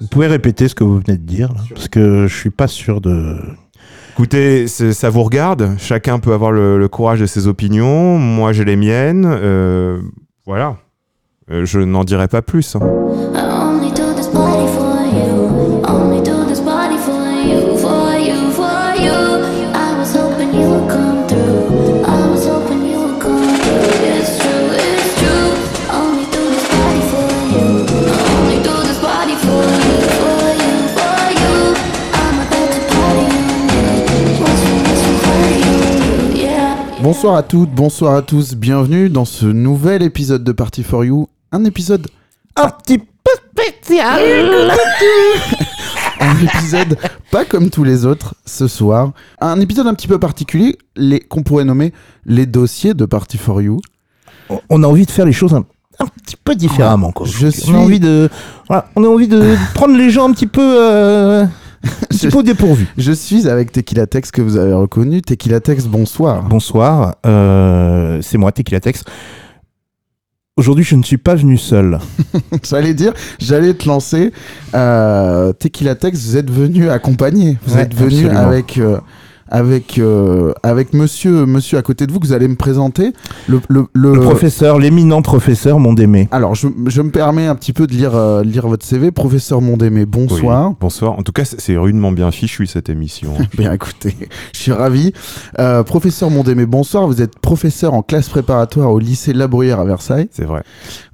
Vous pouvez répéter ce que vous venez de dire, là, parce que je suis pas sûr de. Écoutez, ça vous regarde. Chacun peut avoir le, le courage de ses opinions. Moi, j'ai les miennes. Euh, voilà. Euh, je n'en dirai pas plus. hein. Bonsoir à toutes, bonsoir à tous, bienvenue dans ce nouvel épisode de Party for You. Un épisode. Un petit peu spécial Un épisode pas comme tous les autres ce soir. Un épisode un petit peu particulier, les qu'on pourrait nommer les dossiers de Party for You. On a envie de faire les choses un, un petit peu différemment. Quoi. Je on a envie de, voilà, on a envie de prendre les gens un petit peu, euh, petit peu dépourvu. Je suis avec Tequila Tex que vous avez reconnu. Tequila Tex, bonsoir. Bonsoir, euh, c'est moi Tequila Tex. Aujourd'hui, je ne suis pas venu seul. J'allais dire, j'allais te lancer. Euh, Tequila Tex, vous êtes venu accompagné. Vous Ouais, êtes venu absolument. avec. euh, avec, euh, avec monsieur, monsieur à côté de vous que vous allez me présenter. Le, le, le- Le professeur, l'éminent professeur Mondémé. Alors, je, je me permets un petit peu de lire, euh, lire votre CV. Professeur Mondémé, bonsoir. Oui. Bonsoir. En tout cas, c'est rudement bien fichu cette émission. Bien écoutez, je suis ravi. Euh, professeur Mondémé, bonsoir. Vous êtes professeur en classe préparatoire au lycée La Bruyère à Versailles. c'est vrai.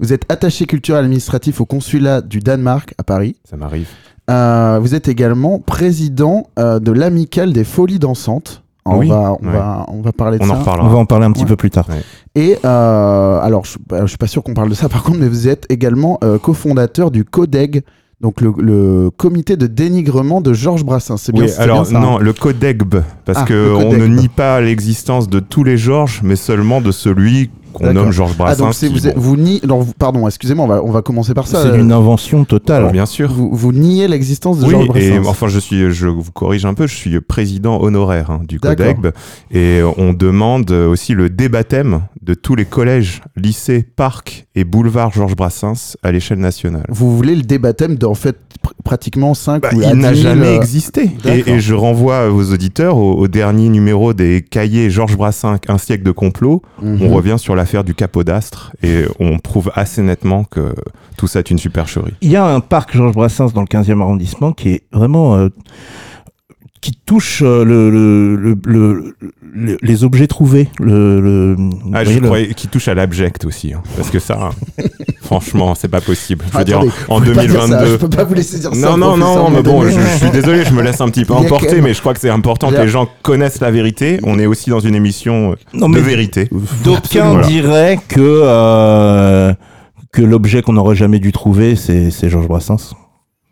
Vous êtes attaché culturel administratif au consulat du Danemark à Paris. Ça m'arrive. Euh, vous êtes également président euh, de l'amicale des folies dansantes. On, Oui, va, on, ouais. va, on va parler de On ça. en On va en parler un petit Ouais. peu plus tard. Et euh, alors, je, je suis pas sûr qu'on parle de ça par contre, mais vous êtes également euh, cofondateur du CODEG, donc le, le comité de dénigrement de Georges Brassens. C'est bien, Oui, c'est alors bien ça, hein non, le codegb, parce Ah, que le on ne nie pas l'existence de tous les Georges, mais seulement de celui qu'on nomme Georges Ah, Brassens. donc qui, vous, êtes- bon, vous niez. alors, vous- pardon, excusez-moi, on va, on va commencer par ça. C'est Euh, une invention totale. bien sûr. vous, vous niez l'existence de Oui, Georges et Brassens. enfin, je suis, je vous corrige un peu, je suis président honoraire hein, du D'accord. CODEGB et on demande aussi le débathème de tous les collèges, lycées, parcs et boulevards Georges Brassens à l'échelle nationale. Vous voulez le débaptême d'en fait pratiquement 5 Bah, ou il n'a 10 000, jamais euh, existé. Et, et je renvoie vos auditeurs au, au dernier numéro des cahiers Georges Brassens, Un siècle de complot. mhm. On revient sur l'affaire du capodastre et on prouve assez nettement que tout ça est une supercherie. Il y a un parc Georges Brassens dans le 15e arrondissement qui est vraiment. euh, qui touche euh, le, le- le- le- le- les objets trouvés. Le, Ah, je croyais qu'il touche à l'abject aussi. hein, parce que ça, franchement, c'est pas possible. Je veux Attendez, dire, en vous pouvez pas dire ça, 2022. je peux pas vous laisser dire ça. Non, non, non, mais bon, je, je suis désolé, je me laisse un petit peu emporter, mais je crois que c'est important que les gens connaissent la vérité. On est aussi dans une émission euh, Non, de vérité. D'aucuns diraient que, euh, que l'objet qu'on n'aurait jamais dû trouver, c'est c'est Georges Brassens.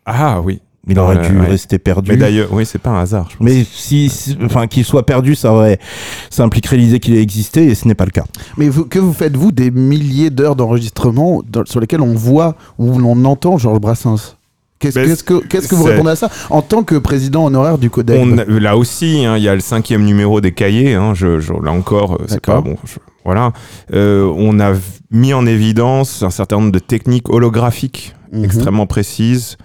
Ah oui. Il aurait dû ouais. rester perdu. Mais d'ailleurs, oui, c'est pas un hasard. je pense. Mais si, si- enfin, qu'il soit perdu, ça aurait, ça impliquerait l'idée qu'il ait existé, et ce n'est pas le cas. Mais vous- que vous faites-vous des milliers d'heures d'enregistrement sur lesquelles on voit ou l'on entend Georges Brassens? Qu'est-ce qu'est-ce que, qu'est-ce que vous répondez à ça? En tant que président honoraire du CODEC On a- là aussi, hein, il y a le cinquième numéro des cahiers. hein, je, je- là encore, euh, c'est pas bon. je- voilà. Euh, on a mis en évidence un certain nombre de techniques holographiques Mhm. extrêmement précises.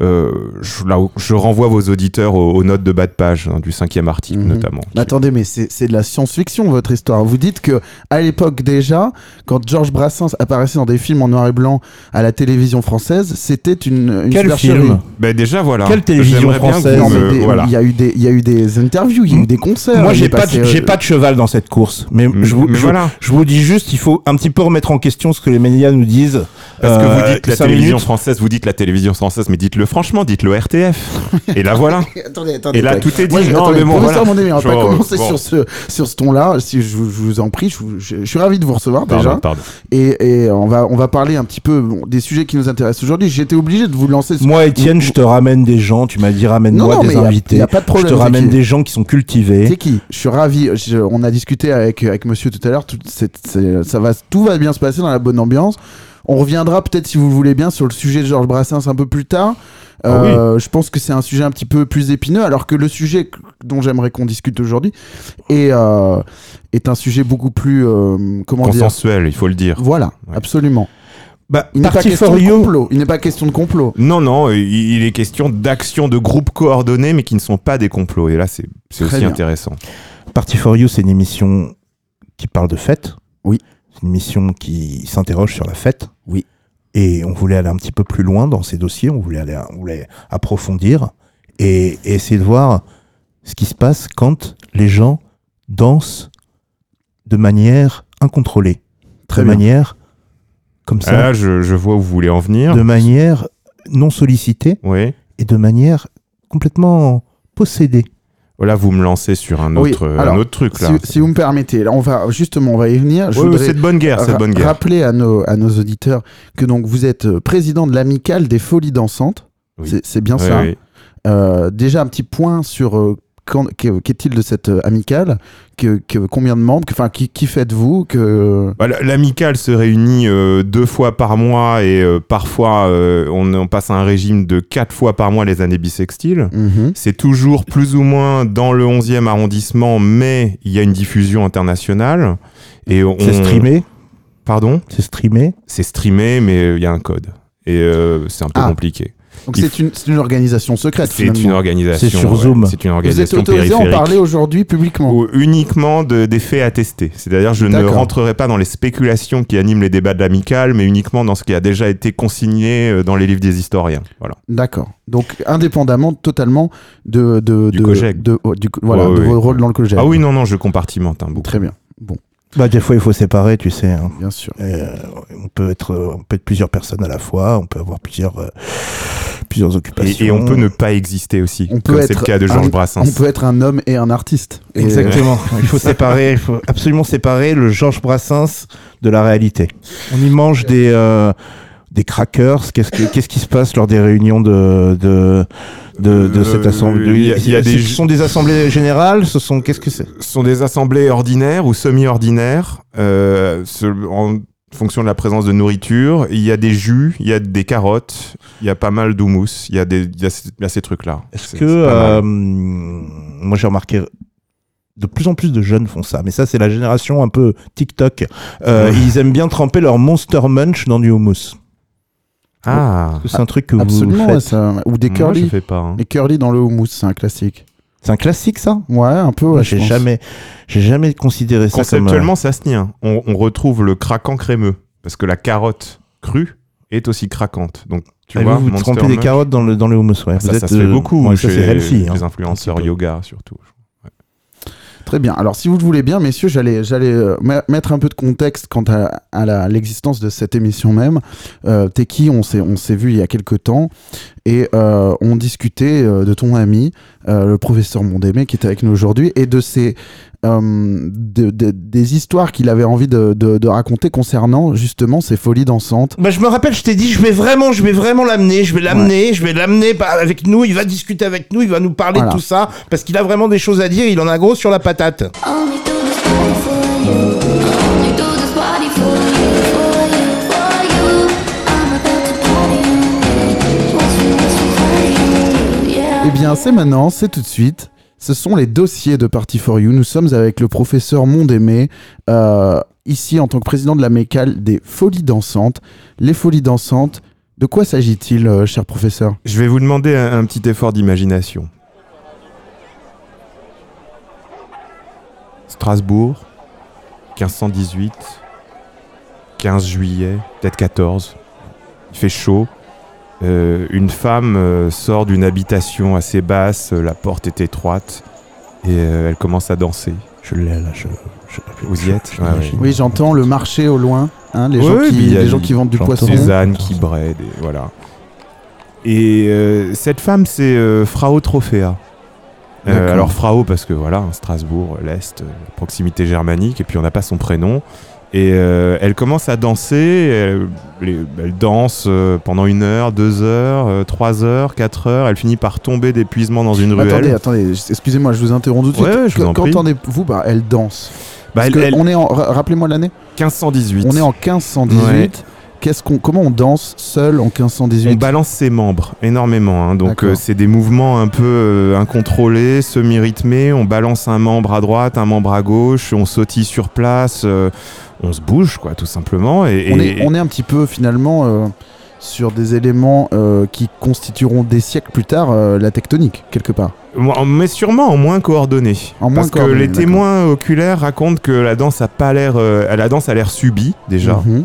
Euh, je, là, je renvoie vos auditeurs aux, aux notes de bas de page hein, du cinquième article Mhm. notamment. Mais Attendez, mais c'est de la science-fiction votre histoire. Vous dites que à l'époque déjà, quand Georges Brassens apparaissait dans des films en noir et blanc à la télévision française, c'était une, une Quel film Ben déjà voilà. Quelle télévision française me- des- voilà. il y a eu des, il y a eu des interviews, il y a eu des concerts. Moi, il j'ai pas, euh, pas de cheval dans cette course, mais, Mais- je, vous, mais je- voilà. je vous dis juste, il faut un petit peu remettre en question ce que les médias nous disent. Parce que Euh, vous dites la télévision minutes. française, vous dites la télévision française, mais dites-le franchement, dites-le RTF. Et là voilà. Attendez, attendez, Et là, tout est dit. Moi, je- Non, attendez, mais bon, voilà. On va pas Genre, commencer bon. sur ce, sur ce ton-là. Si je, vous- je vous en prie, je, vous- je- je suis ravi de vous recevoir Pardon, déjà. pardon. Et, et on, va, on va parler un petit peu bon, des sujets qui nous intéressent aujourd'hui. J'étais obligé de vous lancer. sur- Moi, Étienne, je te ramène des gens. Tu m'as dit ramène-moi des a- invités. y a pas de problème, je te ramène des gens qui sont cultivés. C'est qui Je suis ravi. Je- on a discuté avec, avec monsieur tout à l'heure. Tout, ça va, tout va bien se passer dans la bonne ambiance. On reviendra peut-être, si vous le voulez bien, sur le sujet de Georges Brassens un peu plus tard. Ah Euh, Je pense que c'est un sujet un petit peu plus épineux, alors que le sujet dont j'aimerais qu'on discute aujourd'hui est, euh, est un sujet beaucoup plus. euh, comment dire Consensuel, il faut le dire. Voilà, Ouais. absolument. Bah, Il n'est pas question de complot. Il n'est pas question de complot. Non, non, il, il est question d'actions de groupes coordonnés, mais qui ne sont pas des complots. Et là, c'est aussi bien. intéressant. Party for You, c'est une émission qui parle de fête. Oui. Une émission qui s'interroge sur la fête. Oui. Et on voulait aller un petit peu plus loin dans ces dossiers. On voulait aller, on voulait approfondir et, et essayer de voir ce qui se passe quand les gens dansent de manière incontrôlée, Très de bien. manière comme ça, Ah, je, je vois où vous voulez en venir. de manière non sollicitée Oui. et de manière complètement possédée. Voilà, vous me lancez sur un Oui, autre, alors, un autre truc, là. si vous me permettez, là, on va justement, on va y venir. Je ouais, voudrais c'est de bonne guerre, c'est de ra- bonne guerre. rappeler à nos, à nos auditeurs que donc vous êtes euh, président de l'amicale des Folies dansantes. Oui. C'est- bien Oui, ça. oui. Euh, déjà un petit point sur euh, qu'est-il de cette euh, amicale que, que- Combien de membres Enfin, qui, qui faites-vous que... Bah, L'amicale se réunit euh, deux fois par mois et euh, parfois euh, on, on passe à un régime de quatre fois par mois les années bissextiles. Mhm. C'est toujours plus ou moins dans le 11e arrondissement, mais il y a une diffusion internationale. Et on... C'est streamé, Pardon? C'est streamé? C'est streamé, mais il y a un code. Et c'est un peu Ah. compliqué. Donc c'est une, organisation secrète C'est une organisation. C'est sur ouais, Zoom. C'est une Vous êtes organisation autorisé à en parler aujourd'hui publiquement Ou uniquement de- des faits attestés. C'est-à-dire, je ne D'accord. rentrerai pas dans les spéculations qui animent les débats de l'amicale, mais uniquement dans ce qui a déjà été consigné euh, dans les livres des historiens. Voilà. D'accord. Donc indépendamment totalement de... de Du de, COGEC. de- oh, du- voilà, Ouais, de vos rôles dans le COGEC. Ah oui, non, non, je compartimente hein, beaucoup. Très bien. Bon, Bah, des fois, il faut séparer, tu sais. hein. bien sûr. Euh, on peut être, euh, on peut être plusieurs personnes à la fois. On peut avoir plusieurs, euh, plusieurs occupations. Et, et on peut ne pas exister aussi, On peut comme c'est être le cas de un- Georges Brassens. On peut être un homme et un artiste. Exactement. il faut séparer. Il faut absolument séparer le Georges Brassens de la réalité. On y mange des euh, des crackers. Qu'est-ce qui, qu'est-ce qui se passe lors des réunions de de de, de Euh, cette assemblée? il y a- il y a des- Ce sont des assemblées générales? Ce sont qu'est-ce que c'est? Ce sont des assemblées ordinaires ou semi-ordinaires, euh, en fonction de la présence de nourriture. Il y a des jus, il y a des carottes, il y a pas mal d'houmous, il y a, des, il y a, ces- il y a ces trucs-là. Est-ce C'est- que euh, moi j'ai remarqué de plus en plus de jeunes font ça, mais ça c'est la génération un peu TikTok. Euh. Ils aiment bien tremper leur Monster Munch dans du hummus. Ah, C'est un truc que Absolument, vous faites. ça- ou des moi, curly. je fais pas. hein. Les curly dans le houmous, c'est un classique. C'est un classique ça? Ouais, un peu. ouais, je J'ai jamais, j'ai jamais considéré ça comme. euh, Conceptuellement, ça se tient. On, on retrouve le craquant crémeux, parce que la carotte crue est aussi craquante. Donc, tu Ah, vois, vous, vous trempez des carottes dans le, dans le hummus, ouais. Ça, Vous ça êtes, se fait euh, beaucoup ouais, ça chez c'est healthy. hein. les influenceurs petit peu. yoga, surtout. Très bien. Alors, si vous le voulez bien, messieurs, j'allais, j'allais euh, me- mettre un peu de contexte quant à, à l'existence de cette émission même. Euh, T'es qui? On s'est, on s'est vu il y a quelques temps et euh, on discutait euh, de ton ami, euh, le professeur Mondémé, qui est avec nous aujourd'hui, et de euh, de- des histoires qu'il avait envie de, de- de raconter concernant justement ces folies dansantes. Bah, je me rappelle, je t'ai dit, je vais vraiment, je vais vraiment l'amener, je vais l'amener, je vais l'amener avec nous, il va discuter avec nous, il va nous parler Voilà. de tout ça, parce qu'il a vraiment des choses à dire, il en a gros sur la patate. Only do Eh bien, c'est maintenant, c'est tout de suite. Ce sont les dossiers de Party for You. Nous sommes avec le professeur Mondémé, euh, ici en tant que président de la mécale des Folies Dansantes. Les Folies Dansantes, de quoi s'agit-il, euh, cher professeur? Je vais vous demander un, un petit effort d'imagination. Strasbourg, 1518, 15 juillet, peut-être 14. Il fait chaud. Euh, une femme euh, sort d'une habitation assez basse, euh, la porte est étroite, et euh, elle commence à danser. Je l'ai là, je. je- Vous y êtes je- Ouais, j'imagine. Oui, j'entends le marché au loin, hein, les, Ouais, gens ouais, qui, les gens qui vendent du poisson. Des ânes qui braident, et voilà. Et euh, cette femme, c'est euh, Frau Trophéa. Euh, alors Frau parce que voilà, Strasbourg, l'Est, proximité germanique, et puis on n'a pas son prénom. Et euh, elle commence à danser, elle, danse euh, pendant une heure, deux heures, euh, trois heures, quatre heures, elle finit par tomber d'épuisement dans une ruelle. Attendez, attendez, excusez-moi, je vous interromps tout de suite. Ouais, ouais, je vous en. Qu'entendez-vous par elle danse Bah, elle, elle- on est en, ra- rappelez-moi l'année 1518. On est en 1518. Ouais. Qu'est-ce qu'on, comment on danse seul en 1518 On balance ses membres énormément. hein. Donc euh, c'est des mouvements un peu euh, incontrôlés, semi-rythmés. On balance un membre à droite, un membre à gauche. On sautille sur place. euh, on se bouge, quoi, tout simplement. Et, On, et- est, on est un petit peu finalement euh, sur des éléments euh, qui constitueront des siècles plus tard euh, la tectonique, quelque part. mais sûrement en moins coordonné. En moins Parce que les témoins oculaires racontent que la danse a pas l'air, la danse a l'air subie déjà. Mhm.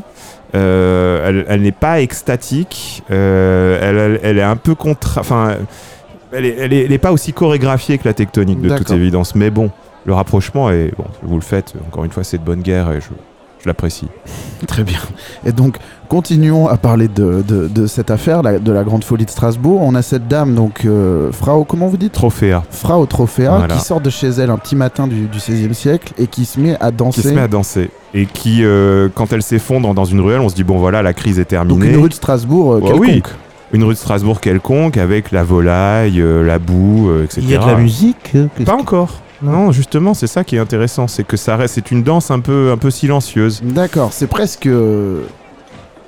Elle, elle n'est pas extatique. elle, est un peu contra. Enfin, elle est, elle est- elle est pas aussi chorégraphiée que la tectonique de toute évidence. Mais bon, le rapprochement est bon. Vous le faites. Encore une fois, c'est de bonne guerre et je, je l'apprécie. Très bien. Et donc, continuons à parler de, de- de cette affaire, la- de la grande folie de Strasbourg. On a cette dame, donc, euh, Frau, comment vous dites? Trophéa Frau Trophéa, Voilà. qui sort de chez elle un petit matin du, du 16e siècle et qui se met à danser. qui se met à danser et qui, euh, quand elle s'effondre dans une ruelle, on se dit bon voilà, la crise est terminée. donc, une rue de Strasbourg euh, Ouais, quelconque. oui. Une rue de Strasbourg quelconque avec la volaille, euh, la boue, euh, etc. Il y a de la musique Pas que- encore. Non, justement, c'est ça qui est intéressant, c'est que ça reste, c'est une danse un peu, un peu silencieuse. D'accord, c'est presque euh,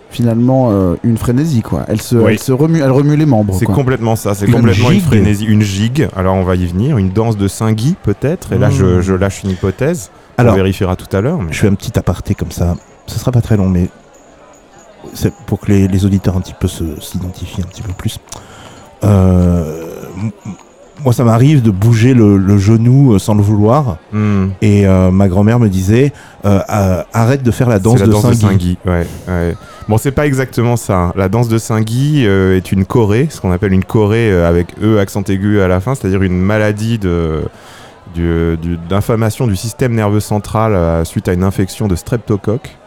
finalement euh, une frénésie, quoi. Elle se, Oui. elle se remue, elle remue les membres. C'est quoi. complètement ça, c'est Une complètement une gigue. frénésie, une gigue. Alors on va y venir, une danse de Saint-Guy peut-être. Et là, je, Mmh. je lâche une hypothèse. Alors, on vérifiera tout à l'heure. mais- je fais un petit aparté comme ça. Ce sera pas très long, mais c'est pour que les, les auditeurs un petit peu se- s'identifient un petit peu plus. Euh, m- moi, ça m'arrive de bouger le, le genou euh, sans le vouloir. Hmm. Et euh, ma grand-mère me disait euh, arrête de faire la danse, la de danse de Saint-Guy. Ouais, ouais. Bon, c'est pas exactement ça. hein. La danse de Saint-Guy euh, est une chorée, ce qu'on appelle une chorée euh, avec E accent aigu à la fin, c'est-à-dire une maladie de du- du- d'inflammation du système nerveux central suite à une infection de streptocoque.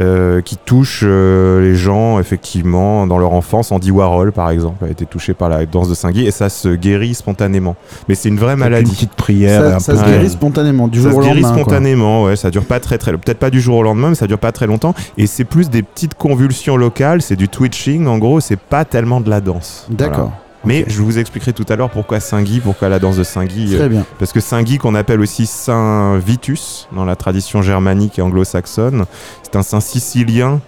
Euh, qui touche euh, les gens effectivement dans leur enfance. Andy Warhol par exemple a été touché par la danse de Saint-Guy et ça se guérit spontanément. Mais c'est une vraie maladie. Une petite prière. Ça, un ça peu se guérit spontanément, du ça jour se au guérit lendemain. quoi. spontanément, ouais, ça dure pas très très peut-être pas du jour au lendemain, mais ça dure pas très longtemps et c'est plus des petites convulsions locales, c'est du twitching en gros, c'est pas tellement de la danse. D'accord. Voilà. Mais je vous expliquerai tout à l'heure pourquoi Saint-Guy, pourquoi la danse de Saint-Guy euh, Très bien. parce que Saint-Guy qu'on appelle aussi Saint Vitus dans la tradition germanique et anglo-saxonne, c'est un saint sicilien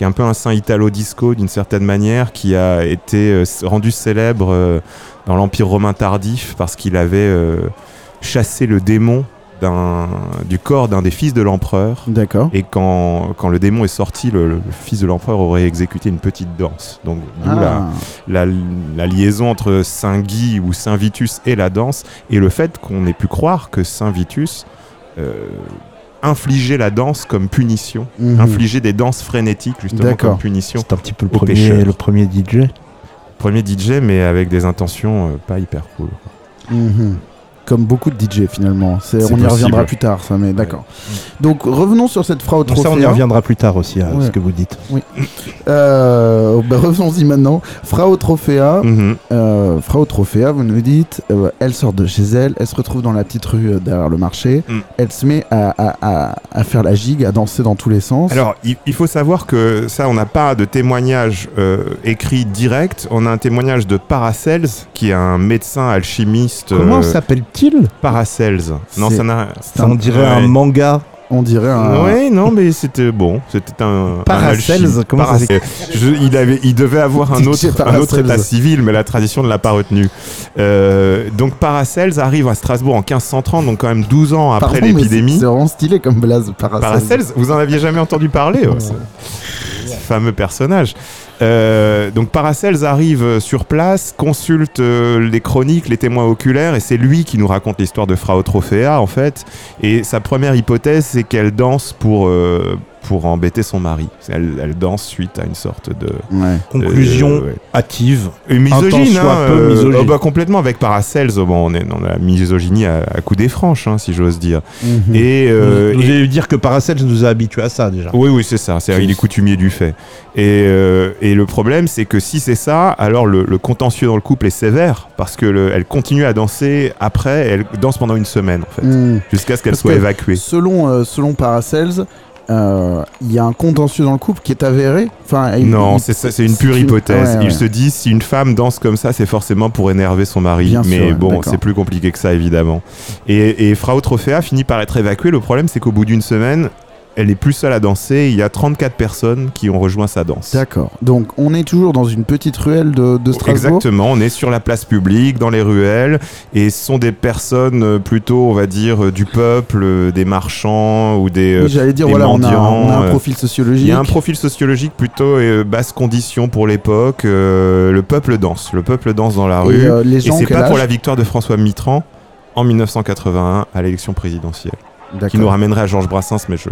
qui est un peu un saint italo-disco d'une certaine manière, qui a été euh, rendu célèbre euh, dans l'Empire romain tardif parce qu'il avait euh, chassé le démon du corps d'un des fils de l'empereur. D'accord. Et quand, quand le démon est sorti, le, le fils de l'empereur aurait exécuté une petite danse. Donc d'où la, Ah, la, la liaison entre Saint Guy ou Saint Vitus et la danse, et le fait qu'on ait pu croire que Saint Vitus euh, infligeait la danse comme punition, mhm. infligeait des danses frénétiques justement comme punition. C'est un petit peu le premier, le premier DJ. Premier DJ, mais avec des intentions euh, pas hyper cool. Comme beaucoup de DJ finalement. C'est- on y reviendra plus tard, ça, mais d'accord. Donc revenons sur cette Frau Donc ça, on y reviendra plus tard aussi à Ouais. ce que vous dites. Euh, bah, revenons-y maintenant. Frau Trophéa, Mhm. euh, Frau Trophéa, vous nous dites, euh, elle sort de chez elle, elle se retrouve dans la petite rue euh, derrière le marché, Mm. elle se met à, à- à- à faire la gigue, à danser dans tous les sens. Alors, il, il faut savoir que ça, on n'a pas de témoignage euh, écrit direct. On a un témoignage de Paracels, qui est un médecin alchimiste. Comment euh, Paracels. Non, ça n'a. Ça, On dirait un Ouais. manga. on dirait un. Ouais, non, mais c'était bon. C'était un. Paracels, comment ça. Je- il, avait, il devait avoir un autre, un autre état civil, mais la tradition ne l'a pas retenu. Euh, donc Paracels arrive à Strasbourg en 1530, donc quand même 12 ans après l'épidémie. C'est vraiment stylé comme blaze, Paracels. Paracels, vous en aviez jamais entendu parler ouais, ce, ce fameux personnage. Euh, donc Paracels arrive sur place, consulte euh, les chroniques, les témoins oculaires, et c'est lui qui nous raconte l'histoire de Frau Trophéa en fait. Et sa première hypothèse, c'est qu'elle danse pour euh, pour embêter son mari. Elle, elle danse suite à une sorte de Ouais. Conclusion euh, ouais. hâtive. Et misogyne, hein, un peu euh, misogyne. oh bah, complètement avec Paracels. oh, bon, on est dans la misogynie à, à coups des franches, hein, si j'ose dire. Mhm. Et, euh, vous et- allez dire que Paracels nous a habitués à ça déjà. Oui, oui, c'est ça. C'est, il est coutumier du fait. Et, euh, et le problème, c'est que si c'est ça, alors le, le contentieux dans le couple est sévère parce que le- elle continue à danser après. Elle danse pendant une semaine en fait, Mhm. jusqu'à ce qu'elle Parce soit que évacuée. Selon, euh, selon Paracels, euh, il y a un contentieux dans le couple qui est avéré. Enfin, il- Non, il- c'est une pure hypothèse. Ouais, ouais. Ils se disent si une femme danse comme ça, c'est forcément pour énerver son mari. Bien Mais sûr, ouais, bon, c'est plus compliqué que ça évidemment. Et, et Frau Trophéa finit par être évacuée. Le problème, c'est qu'au bout d'une semaine, elle n'est plus seule à danser. Il y a 34 personnes qui ont rejoint sa danse. D'accord. Donc on est toujours dans une petite ruelle de, de Strasbourg. Exactement, on est sur la place publique, dans les ruelles, et ce sont des personnes euh, plutôt, on va dire, euh, du peuple, euh, des marchands ou des... Oui, j'allais dire, des voilà, on a, mendiants, on a un profil sociologique. Il y a un profil sociologique plutôt euh, basse condition pour l'époque. euh, le peuple danse, le peuple danse dans la Et, rue. euh, les Et c'est pas pour la victoire de François Mitterrand en 1981 à l'élection présidentielle, qui nous ramènerait à Georges Brassens, mais je,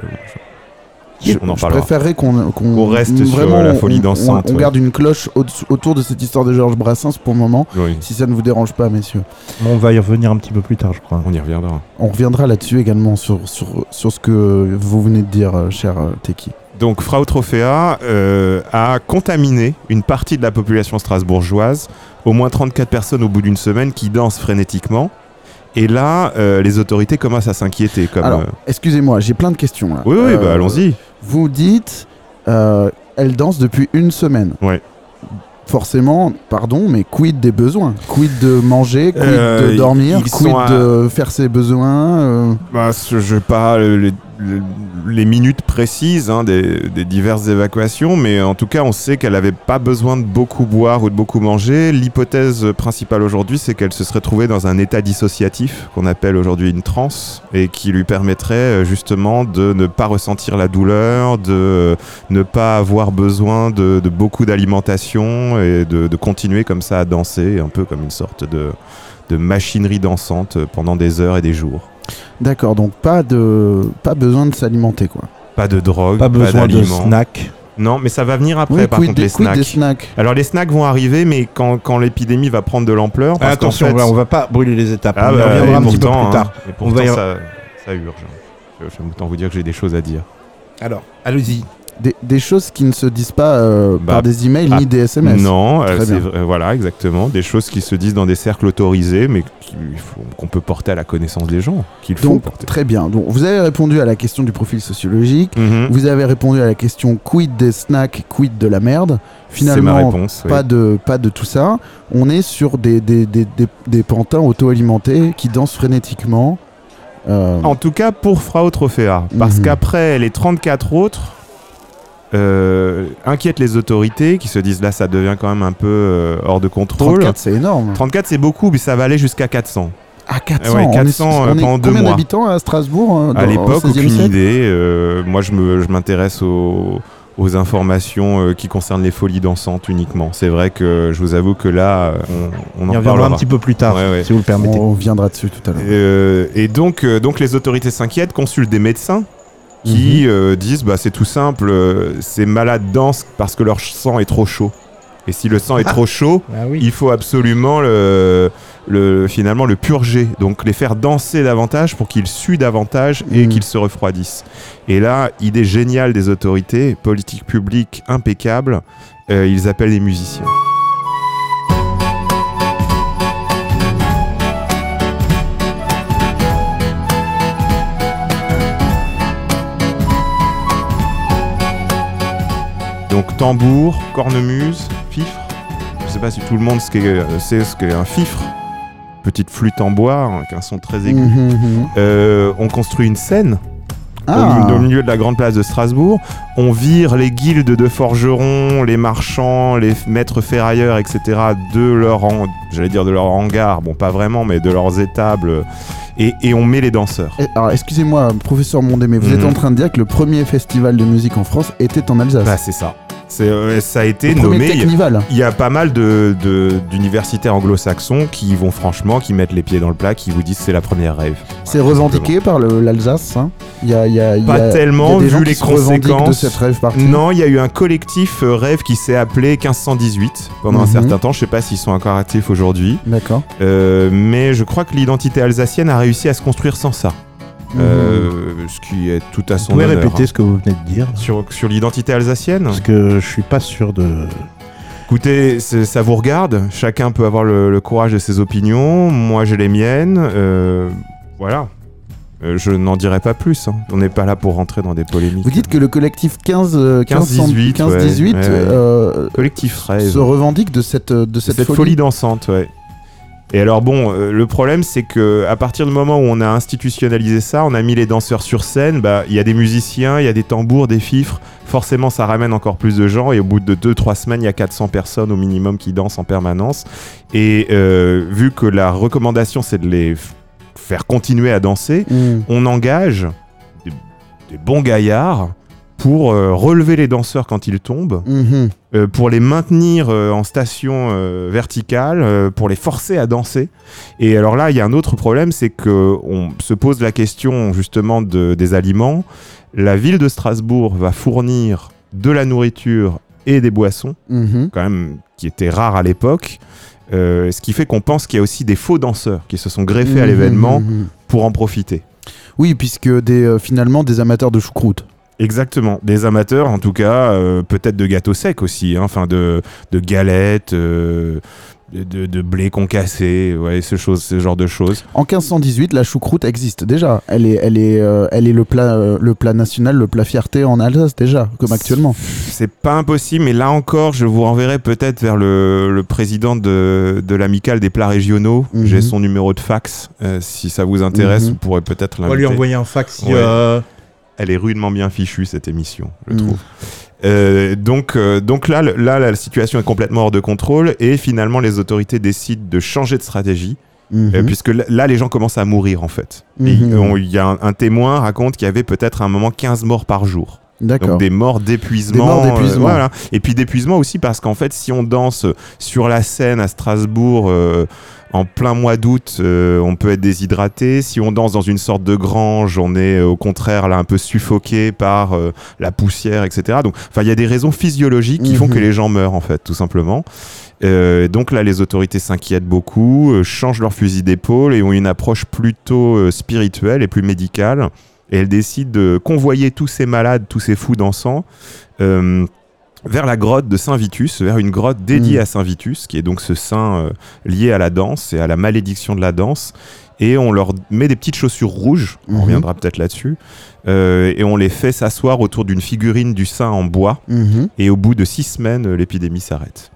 je- je- on en Je parlera. préférerais qu'on reste sur vraiment, la folie on- dansante, On, on ouais. garde une cloche au- autour de cette histoire de Georges Brassens pour le moment, Oui, si ça ne vous dérange pas, messieurs. On va y revenir un petit peu plus tard, je crois. on y reviendra. On reviendra là-dessus également sur, sur, sur ce que vous venez de dire, euh, cher euh, Teki. Donc Frau Trophéa euh, a contaminé une partie de la population strasbourgeoise, au moins 34 personnes au bout d'une semaine qui dansent frénétiquement. Et là, euh, les autorités commencent à s'inquiéter. Comme, Alors, euh, excusez-moi, j'ai plein de questions là. Oui, oui, Euh, bah, allons-y. Vous dites, elle danse depuis une semaine. Ouais. Forcément, pardon, mais quid des besoins? Quid de manger? Quid Euh, de dormir Quid à- de faire ses besoins euh, Bah, je pas les, les- minutes précises hein, des, diverses évacuations, mais en tout cas, on sait qu'elle n'avait pas besoin de beaucoup boire ou de beaucoup manger. L'hypothèse principale aujourd'hui, c'est qu'elle se serait trouvée dans un état dissociatif qu'on appelle aujourd'hui une transe et qui lui permettrait euh, justement de ne pas ressentir la douleur, de euh, ne pas avoir besoin de, beaucoup d'alimentation et de, de continuer comme ça à danser, un peu comme une sorte de, de machinerie dansante pendant des heures et des jours. D'accord, donc pas de pas besoin de s'alimenter quoi. Pas de drogue, Pas pas, besoin de d'aliments. snack. Non, mais ça va venir après, Oui, par contre, des, les snacks. des snacks Alors, les snacks vont arriver, mais quand, quand l'épidémie va prendre de l'ampleur. qu'en Attention, fait- on va- on va pas brûler les étapes. Ah on y bah, reviendra un petit peu pourtant, plus tard. hein, et On va pourtant, y- ça, ça urge. Je vais autant vous dire que j'ai des choses à dire. Alors, allez-y. Des, des choses qui ne se disent pas euh, Bah, par des emails ah, ni des SMS. Non, euh, voilà, exactement. Des choses qui se disent dans des cercles autorisés, mais qu'on peut porter à la connaissance des gens. Qu'il faut porter. très bien. Donc vous avez répondu à la question du profil sociologique. Mhm. Vous avez répondu à la question quid des snacks, quid de la merde. Ma Finalement, oui. pas de pas de tout ça. On est sur des des, des, des, des pantins auto-alimentés qui dansent frénétiquement. Euh, En tout cas pour Frau Trophéa. Parce Mhm. qu'après, les 34 autres euh, inquiètent les autorités qui se disent là, ça devient quand même un peu euh, hors de contrôle. 34, c'est énorme. 34, c'est beaucoup, mais ça va aller jusqu'à 400. À 400, Ouais, on est- 400, on euh, est pendant deux combien mois. d'habitants à Strasbourg euh, À l'époque, au 16e aucune siècle idée. Euh, moi, je me- je m'intéresse aux, aux informations euh, qui concernent les folies dansantes uniquement. C'est vrai que je vous avoue que là, on, on On en reviendra un petit peu plus tard, Ouais, ouais. si vous le permettez. On reviendra dessus tout à l'heure. Euh, et donc, euh, donc les autorités s'inquiètent, consultent des médecins qui Mhm. euh, disent bah, c'est tout simple, euh, ces malades dansent parce que leur sang est trop chaud. Et si le sang est trop chaud, Ah oui. il faut absolument le, le- finalement le purger. Donc les faire danser davantage pour qu'ils suent davantage et Mhm. qu'ils se refroidissent. Et là, idée géniale des autorités, politique publique impeccable, euh, ils appellent les musiciens. Donc tambour, cornemuse, fifre. Je sais pas si tout le monde euh, sait ce qu'est un fifre. Petite flûte en bois avec un son très aigu. Mhm, mhm. Euh, on construit une scène au, Ah, au milieu de la grande place de Strasbourg. On vire les guildes de forgerons, les marchands, les maîtres ferrailleurs, etc. de leur, j'allais dire de leur hangar, bon pas vraiment, mais de leurs étables. Et, et on met les danseurs. Alors, excusez-moi, professeur Mondé, mais vous Mhm. êtes en train de dire que le premier festival de musique en France était en Alsace. Bah c'est ça. C'est, euh, ça a été le nommé. Il y a pas mal de, de- d'universitaires anglo-saxons qui vont franchement, qui mettent les pieds dans le plat, qui vous disent c'est la première rêve. C'est Voilà, revendiqué par le- l'Alsace. hein y a, y Pas tellement, vu les de conséquences. cette rêve partie. Non, il y a eu un collectif euh, rêve qui s'est appelé 1518 pendant un Mhm. certain temps. Je sais pas s'ils sont encore actifs aujourd'hui, D'accord. Euh, mais je crois que l'identité alsacienne a réussi à se construire sans ça. Euh, ce qui est tout à Vous son pouvez honneur. répéter ce que vous venez de dire Sur, sur l'identité alsacienne Parce que je suis pas sûr de. Écoutez, ça vous regarde. Chacun peut avoir le, le courage de ses opinions. Moi, j'ai les miennes. Euh, voilà. Euh, je n'en dirai pas plus. hein. On n'est pas là pour rentrer dans des polémiques. Vous dites que le collectif 15, euh, 15-18, 15, ouais, 18 ouais, ouais. euh, collectif rêve. se revendique de cette, de cette, cette, folie. dansante, ouais. Et alors bon, euh, le problème c'est que à partir du moment où on a institutionnalisé ça, on a mis les danseurs sur scène, bah il y a des musiciens, il y a des tambours, des fifres, forcément ça ramène encore plus de gens et au bout de 2-3 semaines, il y a 400 personnes au minimum qui dansent en permanence. Et euh, vu que la recommandation c'est de les faire continuer à danser, Mm. on engage des, des bons gaillards pour euh, relever les danseurs quand ils tombent, Mhm. euh, pour les maintenir euh, en station verticale, pour les forcer à danser. Et alors là, il y a un autre problème, c'est que on se pose la question justement de- des aliments. La ville de Strasbourg va fournir de la nourriture et des boissons, Mhm. quand même qui étaient rares à l'époque. Ce qui fait qu'on pense qu'il y a aussi des faux danseurs qui se sont greffés à Mhm, l'événement pour en profiter. Oui, puisque des, finalement des amateurs de choucroute. Exactement, des amateurs en tout cas, euh, peut-être de gâteaux secs aussi, hein, enfin de, de galettes, euh, de, blé concassé, ouais, ce, chose, ce genre de choses. En 1518, la choucroute existe déjà. Elle est, elle est, euh, elle est le plat, euh, le plat national, le plat fierté en Alsace déjà, comme actuellement. C'est pas impossible, mais là encore, je vous renverrai peut-être vers le, le président de, de l'amicale des plats régionaux. Mhm. J'ai son numéro de fax, euh, si ça vous intéresse, Mhm. vous pourrez peut-être On va lui l'inviter. envoyer un fax. Ouais. Elle est rudement bien fichue cette émission, je Mhm. trouve. Euh, donc, euh, donc là, là, la situation est complètement hors de contrôle et finalement les autorités décident de changer de stratégie Mhm. euh, puisque là, les gens commencent à mourir en fait. Mhm. on- Il y a un, un témoin raconte qu'il y avait peut-être à un moment 15 morts par jour. Donc des morts d'épuisement. Euh, voilà. Et puis d'épuisement aussi parce qu'en fait, si on danse sur la scène à Strasbourg euh, en plein mois d'août, euh, on peut être déshydraté. Si on danse dans une sorte de grange, on est au contraire là un peu suffoqué par la poussière, etc. Donc, enfin, il y a des raisons physiologiques qui font Mhm. que les gens meurent en fait, tout simplement. Euh, donc là, les autorités s'inquiètent beaucoup, euh, changent leur fusil d'épaule et ont une approche plutôt euh, spirituelle et plus médicale. Et elles décident de convoyer tous ces malades, tous ces fous dansants, euh, vers la grotte de Saint Vitus, vers une grotte dédiée Mm. à Saint Vitus, qui est donc ce saint euh, lié à la danse et à la malédiction de la danse. Et on leur met des petites chaussures rouges, on Mhm. reviendra peut-être là-dessus, euh, et on les fait s'asseoir autour d'une figurine du saint en bois. Mhm. Et au bout de six semaines, l'épidémie s'arrête.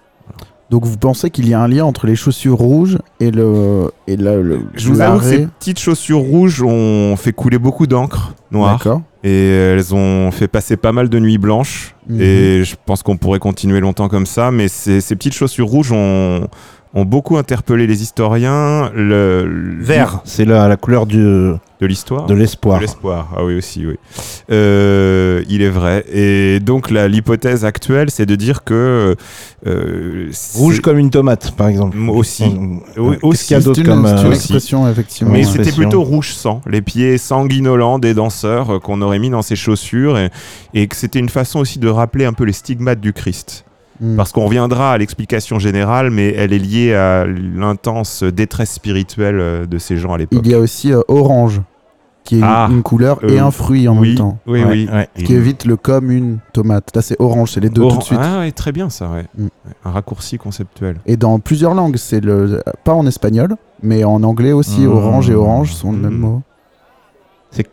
Donc vous pensez qu'il y a un lien entre les chaussures rouges et le et la- le Je vous avoue que ces petites chaussures rouges ont fait couler beaucoup d'encre noire. D'accord. Et elles ont fait passer pas mal de nuits blanches. Mhm. Et je pense qu'on pourrait continuer longtemps comme ça. Mais ces, ces petites chaussures rouges ont, ont beaucoup interpellé les historiens. Le, le- Vert, c'est la, la couleur du, de De l'histoire. l'espoir. De l'espoir, ah oui aussi, oui. Euh, il est vrai. Et donc la- l'hypothèse actuelle, c'est de dire que euh, Rouge comme une tomate, par exemple. Moi aussi. Euh, aussi. qu'il y a comme. c'est une euh, aussi. expression effectivement. Mais c'était plutôt rouge sang, les pieds sanguinolents des danseurs euh, qu'on aurait mis dans ces chaussures et, et que c'était une façon aussi de rappeler un peu les stigmates du Christ. Mm. Parce qu'on reviendra à l'explication générale, mais elle est liée à l'intense détresse spirituelle euh, de ces gens à l'époque. Il y a aussi euh, orange, qui est une- Ah, une couleur et euh, un fruit en oui, même temps. oui, ouais, oui. ouais. Ce qui évite le comme une tomate. Là, c'est orange, c'est les deux tout de suite. Ah ouais, très bien ça, ouais. Mm. Ouais, Un raccourci conceptuel. Et dans plusieurs langues, c'est le pas en espagnol, mais en anglais aussi, Mmh. orange et orange sont le Mmh. même mot. C'est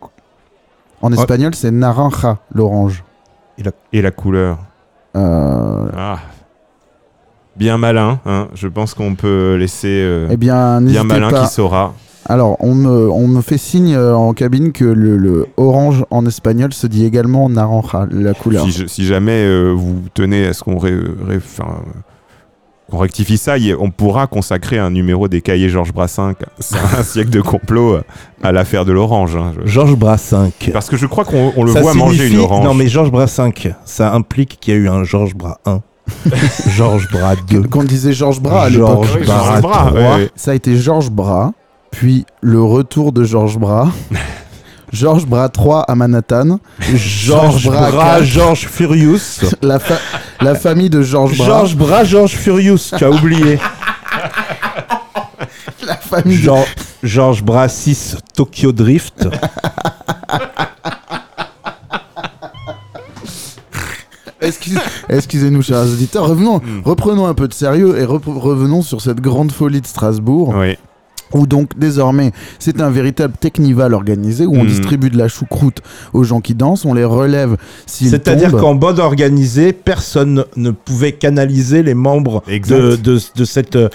En espagnol, c'est naranja, l'orange. Et la couleur. Euh, Ah. Bien malin, hein. je pense qu'on peut laisser euh, eh bien, bien malin pas. qui saura. Alors, on me, on me fait signe euh, en cabine que le, le orange en espagnol se dit également naranja, la couleur. Si, si jamais euh, vous tenez à ce qu'on ré- ré- qu'on rectifie ça, on pourra consacrer un numéro des cahiers Georges Brassens, c'est un siècle de complot euh, à l'affaire de l'orange. hein. Georges Brassinck. Parce que je crois qu'on on le Ça voit manger une orange. Non, mais Georges Brassinck, ça implique qu'il y a eu un Georges Bras 1, Georges Bras 2, Qu'on disait Georges Bras à l'époque. Georges Oui, Bras Georges Bras, 3. ouais, ouais. Ça a été Georges Bras, puis le retour de Georges Bras, Georges Bras 3 à Manhattan, Georges Bras Bras, 4, Georges Furious. la, fa- la famille de Georges Bras, Georges Bras, Georges Furious, tu as oublié. la famille Georges Bras 6, Tokyo Drift. Excuse- Excusez-nous, chers auditeurs. Revenons, Hmm. reprenons un peu de sérieux et revenons sur cette grande folie de Strasbourg. Oui. Où donc désormais c'est un véritable technival organisé où on Hmm. distribue de la choucroute aux gens qui dansent, on les relève s'ils C'est-à-dire qu'en mode organisé, personne ne- pouvait canaliser les membres de, de, de cette, euh,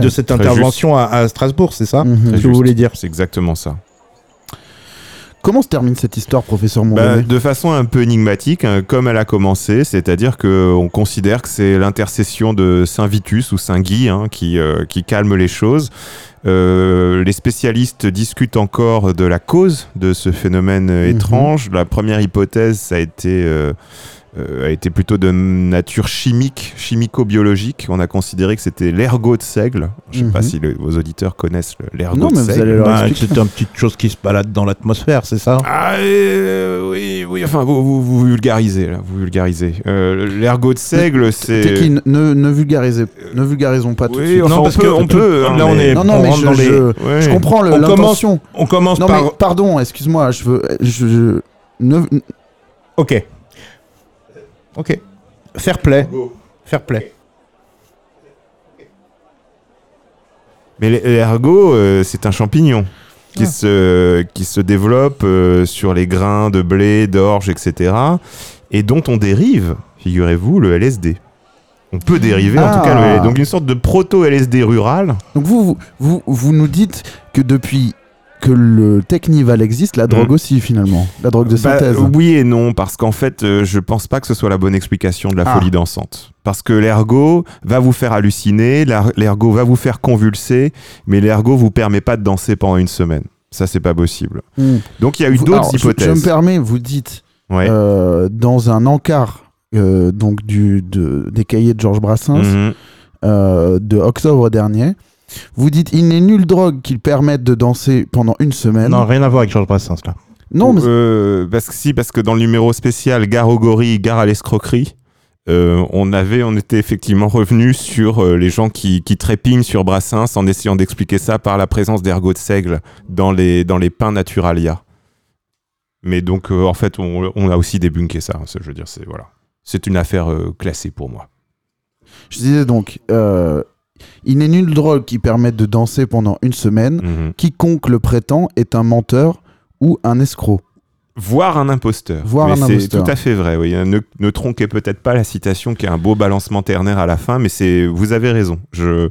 de cette intervention à, à Strasbourg, c'est ça Mhm. Ce que vous voulez dire? C'est exactement ça. Comment se termine cette histoire, professeur Bah, de façon un peu énigmatique, hein, comme elle a commencé, c'est-à-dire qu'on considère que c'est l'intercession de Saint Vitus ou Saint Guy hein, qui, euh, qui calme les choses. Euh, les spécialistes discutent encore de la cause de ce phénomène euh, Mhm. étrange. La première hypothèse, ça a été, euh, a été plutôt de nature chimique, chimico-biologique. On a considéré que c'était l'ergot de seigle. Je ne sais pas Mhm. si le- vos auditeurs connaissent le- l'ergot Non, de mais vous seigle. allez leur Bah. C'est une petite chose qui se balade dans l'atmosphère, c'est ça? Ah euh, oui, oui, enfin vous, vous, vous vulgarisez là, vous vulgarisez. Euh, L'ergot de seigle, c'est. Teki, ne, ne vulgarisez, ne vulgarisons pas tout de Oui, suite. enfin, Non, on parce peut, que on peut. hein, là, on est- Non, non, on mais je, dans les- je- Ouais. je comprends le- On commence-. On commence Non, par. mais pardon, excuse-moi, je veux. Je, je- ne, Ok. Ok. Fair play. Fair play. Mais l'ergot, euh, c'est un champignon qui, Ah. se, qui se développe euh, sur les grains de blé, d'orge, etc. Et dont on dérive, figurez-vous, le LSD. On peut dériver en Ah. tout cas le LSD. Donc une sorte de proto-LSD rural. Donc vous, vous, vous, vous nous dites que depuis que le Technival existe, la drogue Mhm. aussi finalement, la drogue de Bah, synthèse. oui et non, parce qu'en fait, euh, je pense pas que ce soit la bonne explication de la Ah. folie dansante. Parce que l'ergot va vous faire halluciner, l'er- l'ergot va vous faire convulser, mais l'ergot vous permet pas de danser pendant une semaine. Ça, c'est pas possible. Hmm. Donc il y a eu d'autres alors, je- hypothèses. Je, me permets, vous dites Ouais. euh, dans un encart euh, donc du, de, des cahiers de Georges Brassens Mhm. euh, de octobre dernier. Vous dites il n'est nulle drogue qui permette de danser pendant une semaine. Non, rien à voir avec Georges Brassens là. Non, mais Euh, parce que si, parce que dans le numéro spécial Gare aux gorilles, Gare à l'escroquerie, euh, on avait, on était effectivement revenu sur euh, les gens qui, qui trépignent sur Brassens en essayant d'expliquer ça par la présence d'ergot de seigle dans les, dans les pins naturalia. Mais donc, euh, en fait, on, on a aussi débunké ça. hein, ça, je veux dire, c'est voilà, c'est une affaire euh, classée pour moi. je disais donc euh, il n'est nulle drogue qui permette de danser pendant une semaine. Mhm. Quiconque le prétend est un menteur ou un escroc. Voire un imposteur. Un c'est tout à fait vrai. Oui. Ne, ne tronquez peut-être pas la citation qui a un beau balancement ternaire à la fin, mais c'est vous avez raison. Je,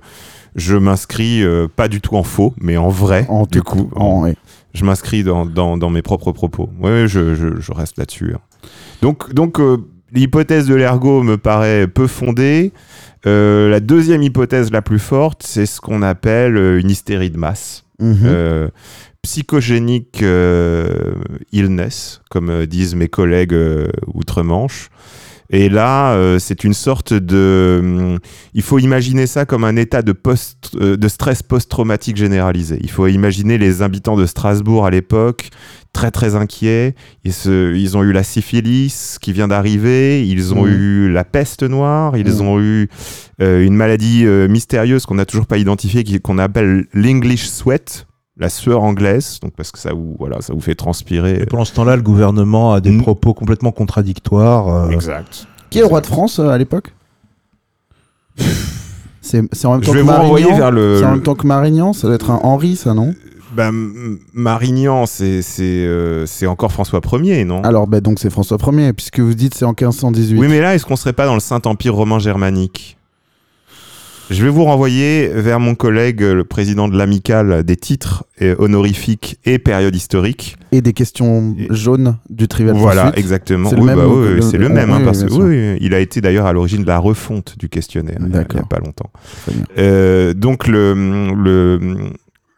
je m'inscris euh, pas du tout en faux, mais en vrai. En du tout- coup, en- ouais. je m'inscris dans, dans, dans mes propres propos. Oui, je, je, je reste là-dessus. hein. Donc, donc euh, l'hypothèse de l'ergot me paraît peu fondée. Euh, la deuxième hypothèse la plus forte, c'est ce qu'on appelle euh, une hystérie de masse. Mhm. Euh, psychogénique euh, illness, comme disent mes collègues outre-Manche. Et là, euh, c'est une sorte de... hum, il faut imaginer ça comme un état de, post, euh, de stress post-traumatique généralisé. Il faut imaginer les habitants de Strasbourg à l'époque, très très inquiets. Ils, se- ils ont eu la syphilis qui vient d'arriver, ils ont Mhm. eu la peste noire, ils Mhm. ont eu une maladie euh, mystérieuse qu'on n'a toujours pas identifiée, qu'on appelle l'English sweat, la sueur anglaise, donc parce que ça vous, voilà, ça vous fait transpirer. Et pendant ce temps-là, le gouvernement a des propos complètement contradictoires. euh, Exact. Qui est le roi de France euh, à l'époque? C'est en même temps Je vais que vous renvoyer Marignan vers le. C'est en même temps que Marignan, ça doit être un Henri, ça, non? Bah, Marignan, c'est c'est euh, c'est encore François Ier, non? Alors, bah, donc c'est François Ier, puisque vous dites c'est en 1518. Oui, mais là, est-ce qu'on serait pas dans le Saint-Empire romain germanique? Je vais vous renvoyer vers mon collègue, le président de l'amicale des titres euh, honorifiques et périodes historiques. Et des questions Et- jaunes du Trivial Voilà, exactement. C'est le Oui, même bah oui, le- c'est le oui, même, hein, parce il a été d'ailleurs à l'origine de la refonte du questionnaire il a- n'y a, pas longtemps. Euh, donc le, le,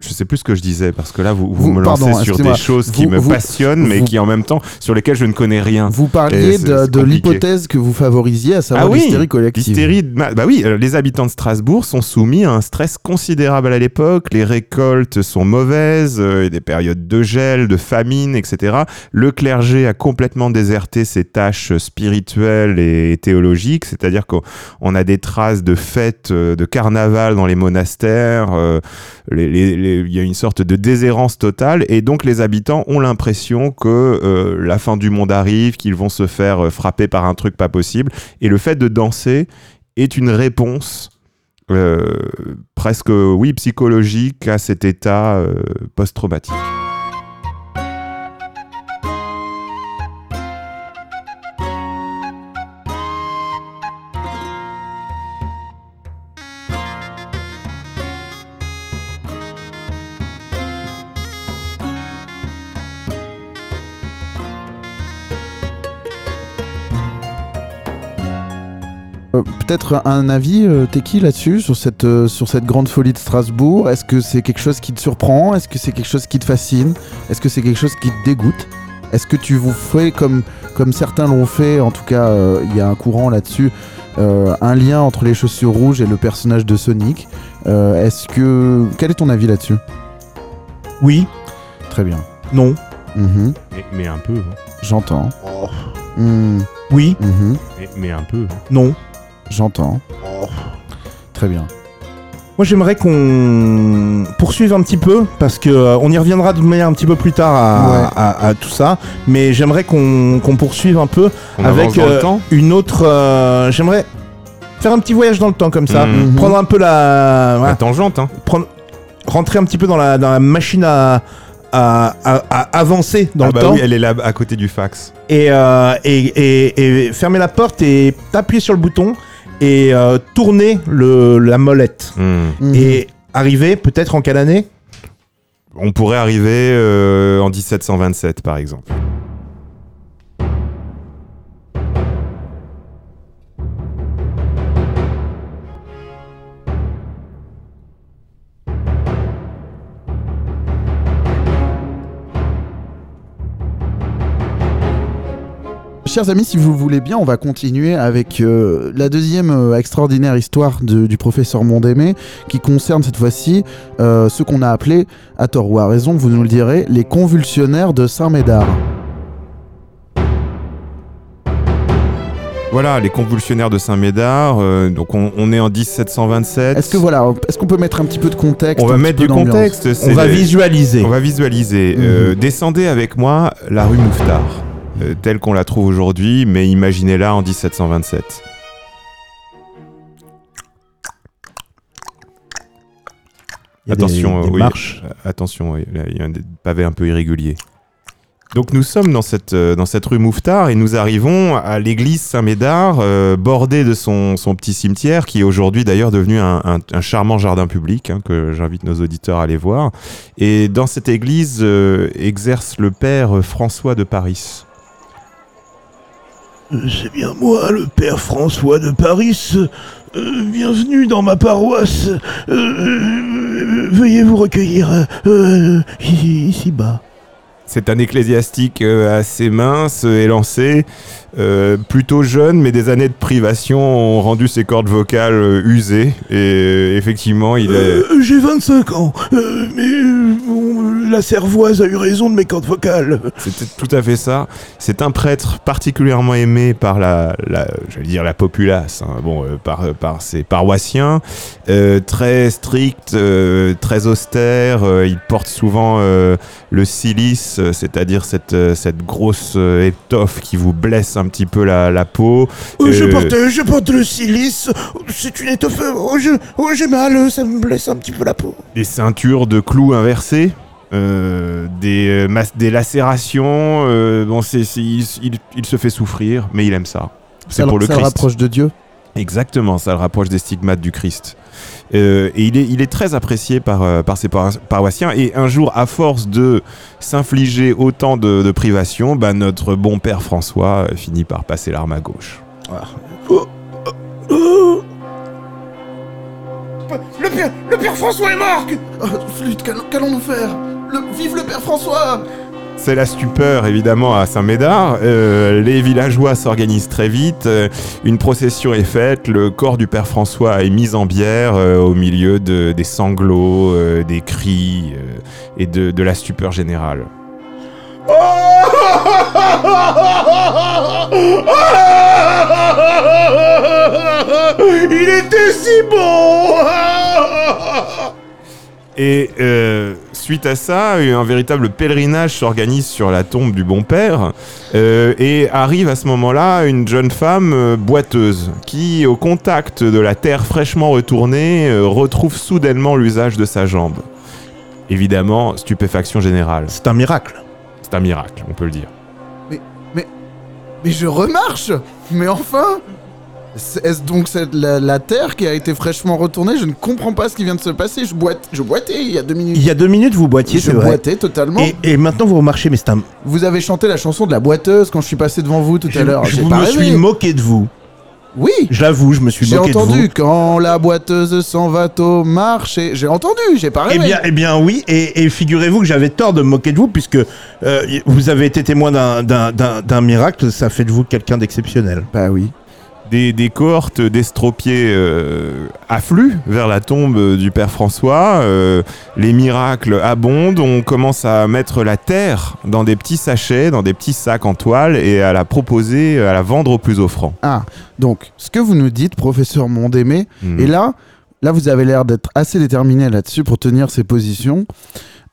je sais plus ce que je disais parce que là vous, vous Vous- me lancez pardon, sur des choses qui Vous- me passionnent, mais qui en même temps sur lesquelles je ne connais rien. Vous parliez de, l'hypothèse que vous favorisiez, à savoir Ah oui, l'hystérie collective. L'hystérie, bah oui, euh, les habitants de Strasbourg sont soumis à un stress considérable à l'époque. Les récoltes sont mauvaises, euh, des périodes de gel, de famine, etc. Le clergé a complètement déserté ses tâches spirituelles et théologiques, c'est-à-dire qu'on on a des traces de fêtes, euh, de carnaval dans les monastères. euh, les- les- les- Il y a une sorte de déshérence totale, et donc les habitants ont l'impression que euh, la fin du monde arrive, qu'ils vont se faire euh, frapper par un truc pas possible. Et le fait de danser est une réponse euh, presque, oui, psychologique à cet état post-traumatique. Peut-être un avis, euh, Teki, là-dessus, sur cette, euh, sur cette grande folie de Strasbourg? Est-ce que c'est quelque chose qui te surprend? Est-ce que c'est quelque chose qui te fascine? Est-ce que c'est quelque chose qui te dégoûte? Est-ce que tu vous fais, comme, comme certains l'ont fait, en tout cas, euh, il y a un courant là-dessus, euh, un lien entre les chaussures rouges et le personnage de Sonic? Euh, Est-ce que... Quel est ton avis là-dessus? Oui, Très bien. non, Mhm, Mais, mais un peu. hein. J'entends. Hmm, oui, mhm, Mais, mais un peu. non. J'entends. Très bien. Moi, j'aimerais qu'on poursuive un petit peu parce que euh, on y reviendra de manière un petit peu plus tard à, Ouais. à- à tout ça. Mais j'aimerais qu'on qu'on poursuive un peu On avec euh, une autre. euh, j'aimerais faire un petit voyage dans le temps comme ça, Mhm. prendre un peu la, La tangente, hein. prendre, rentrer un petit peu dans la, dans la machine à, à, à- à avancer dans Ah le bah temps oui, elle est là à côté du fax. et, euh, et, et- et fermer la porte et appuyer sur le bouton et euh, tourner le, la molette Hmm. Mhm. et arriver peut-être en quelle année? On pourrait arriver euh, en 1727, par exemple. Chers amis, si vous le voulez bien, on va continuer avec euh, la deuxième euh, extraordinaire histoire de- du professeur Mondémé, qui concerne cette fois-ci euh, ce qu'on a appelé, à tort ou à raison, vous nous le direz, les convulsionnaires de Saint-Médard. Voilà, les convulsionnaires de Saint-Médard. euh, donc on, on est en 1727. Est-ce que voilà, est-ce qu'on peut mettre un petit peu de contexte on va mettre du contexte. On va les- visualiser. On va visualiser. Mhm. Euh, descendez avec moi la rue Mouffetard, euh, telle qu'on la trouve aujourd'hui, mais imaginez-la en 1727. Il y a des- Attention, des oui. marches. Euh, Attention, il y a un des pavés un peu irréguliers. Donc nous sommes dans cette, euh, dans cette rue Mouffetard et nous arrivons à l'église Saint-Médard, euh, bordée de son, son petit cimetière, qui est aujourd'hui d'ailleurs devenu un, un- un charmant jardin public, hein, que j'invite nos auditeurs à aller voir. Et dans cette église euh, exerce le père François de Paris. C'est bien moi, le père François de Paris. Euh, bienvenue dans ma paroisse. Euh, euh, veuillez vous recueillir euh, euh, ici, ici bas. C'est un ecclésiastique euh, assez mince, élancé, euh, plutôt jeune, mais des années de privation ont rendu ses cordes vocales euh, usées. Et euh, effectivement, il est... J'ai 25 ans, mais bon, la cervoise a eu raison de mes cordes vocales. C'était tout à fait ça. C'est un prêtre particulièrement aimé par la, la j'allais dire la populace, hein, bon, euh, par, par ses paroissiens, euh, très strict, très austère. il porte souvent le cilice, euh, c'est-à-dire cette, euh, cette grosse euh, étoffe qui vous blesse un petit peu la, la peau. Euh, je, porte, je porte le silice. C'est une étoffe. Oh, je- oh, j'ai mal, ça me blesse un petit peu la peau. des ceintures de clous inversés. euh, des, euh, mas- des lacérations, euh, bon, c'est, c'est- il, il- il se fait souffrir, mais il aime ça. C'est Ça, pour le ça le Christ. rapproche de Dieu. Exactement, ça le rapproche des stigmates du Christ. Euh, et il est, très apprécié par, euh, ses par- paroissiens. Et un jour, à force de s'infliger autant de, privations, bah, notre bon père François euh, finit par passer l'arme à gauche. Oh. Le père, François est mort Oh, flûte, qu'allons- qu'allons-nous faire? Vive le Père François C'est la stupeur évidemment à Saint-Médard. Euh, les villageois s'organisent très vite. euh, une procession est faite. Le corps du père François est mis en bière euh, au milieu de- des sanglots, des cris et de, de la stupeur générale. Il était si bon Et suite à ça, un véritable pèlerinage s'organise sur la tombe du bon père. euh, et arrive à ce moment-là une jeune femme euh, boiteuse qui, au contact de la terre fraîchement retournée, euh, retrouve soudainement l'usage de sa jambe. Évidemment, stupéfaction générale. C'est un miracle. C'est un miracle, on peut le dire. Mais je remarche Mais enfin Est-ce donc cette- la, la Terre qui a été fraîchement retournée Je ne comprends pas ce qui vient de se passer. Je, boite, je boitais il y a deux minutes. Il y a deux minutes, vous boitiez, je c'est vrai. boitais totalement. Et, et maintenant, vous remarchez, mais c'est un. Vous avez chanté la chanson de la boiteuse quand je suis passé devant vous tout Je, à l'heure. je J'ai me suis moqué de vous. Oui Je l'avoue, je me suis J'ai moqué de vous. entendu quand la boiteuse s'en va au marché. J'ai entendu, j'ai pas Eh bien, eh bien oui, et, et figurez-vous que j'avais tort de me moquer de vous, puisque euh, vous avez été témoin d'un miracle, ça fait de vous quelqu'un d'exceptionnel. Bah oui. Des, des cohortes d'estropiés euh, affluent vers la tombe du père François. euh, les miracles abondent. On commence à mettre la terre dans des petits sachets, dans des petits sacs en toile et à la proposer, à la vendre aux plus offrants. Ah, donc, ce que vous nous dites, professeur Mondémé, Mhm. et là, là, vous avez l'air d'être assez déterminé là-dessus pour tenir ces positions.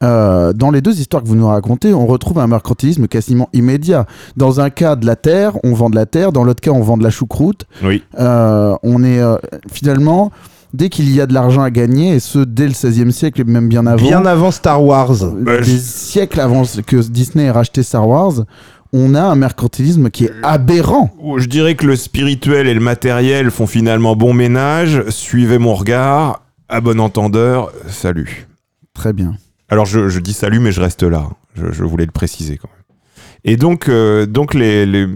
Euh, dans les deux histoires que vous nous racontez, on retrouve un mercantilisme quasiment immédiat. Dans un cas de la terre, on vend de la terre. Dans l'autre cas, on vend de la choucroute. Oui. Euh, on est euh, finalement, dès qu'il y a de l'argent à gagner, et ce dès le XVIe siècle et même bien avant, Bien avant Star Wars. euh, Bah, des je- siècles avant que Disney ait racheté Star Wars, on a un mercantilisme qui est aberrant. Je dirais que le spirituel et le matériel font finalement bon ménage. Suivez mon regard. À bon entendeur, salut. Très bien. Alors je, je dis salut, mais je reste là. Je, je voulais le préciser quand même. Et donc, euh, donc les, les-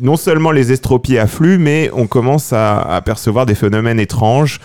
non seulement les estropiés affluent, mais on commence à, à percevoir des phénomènes étranges.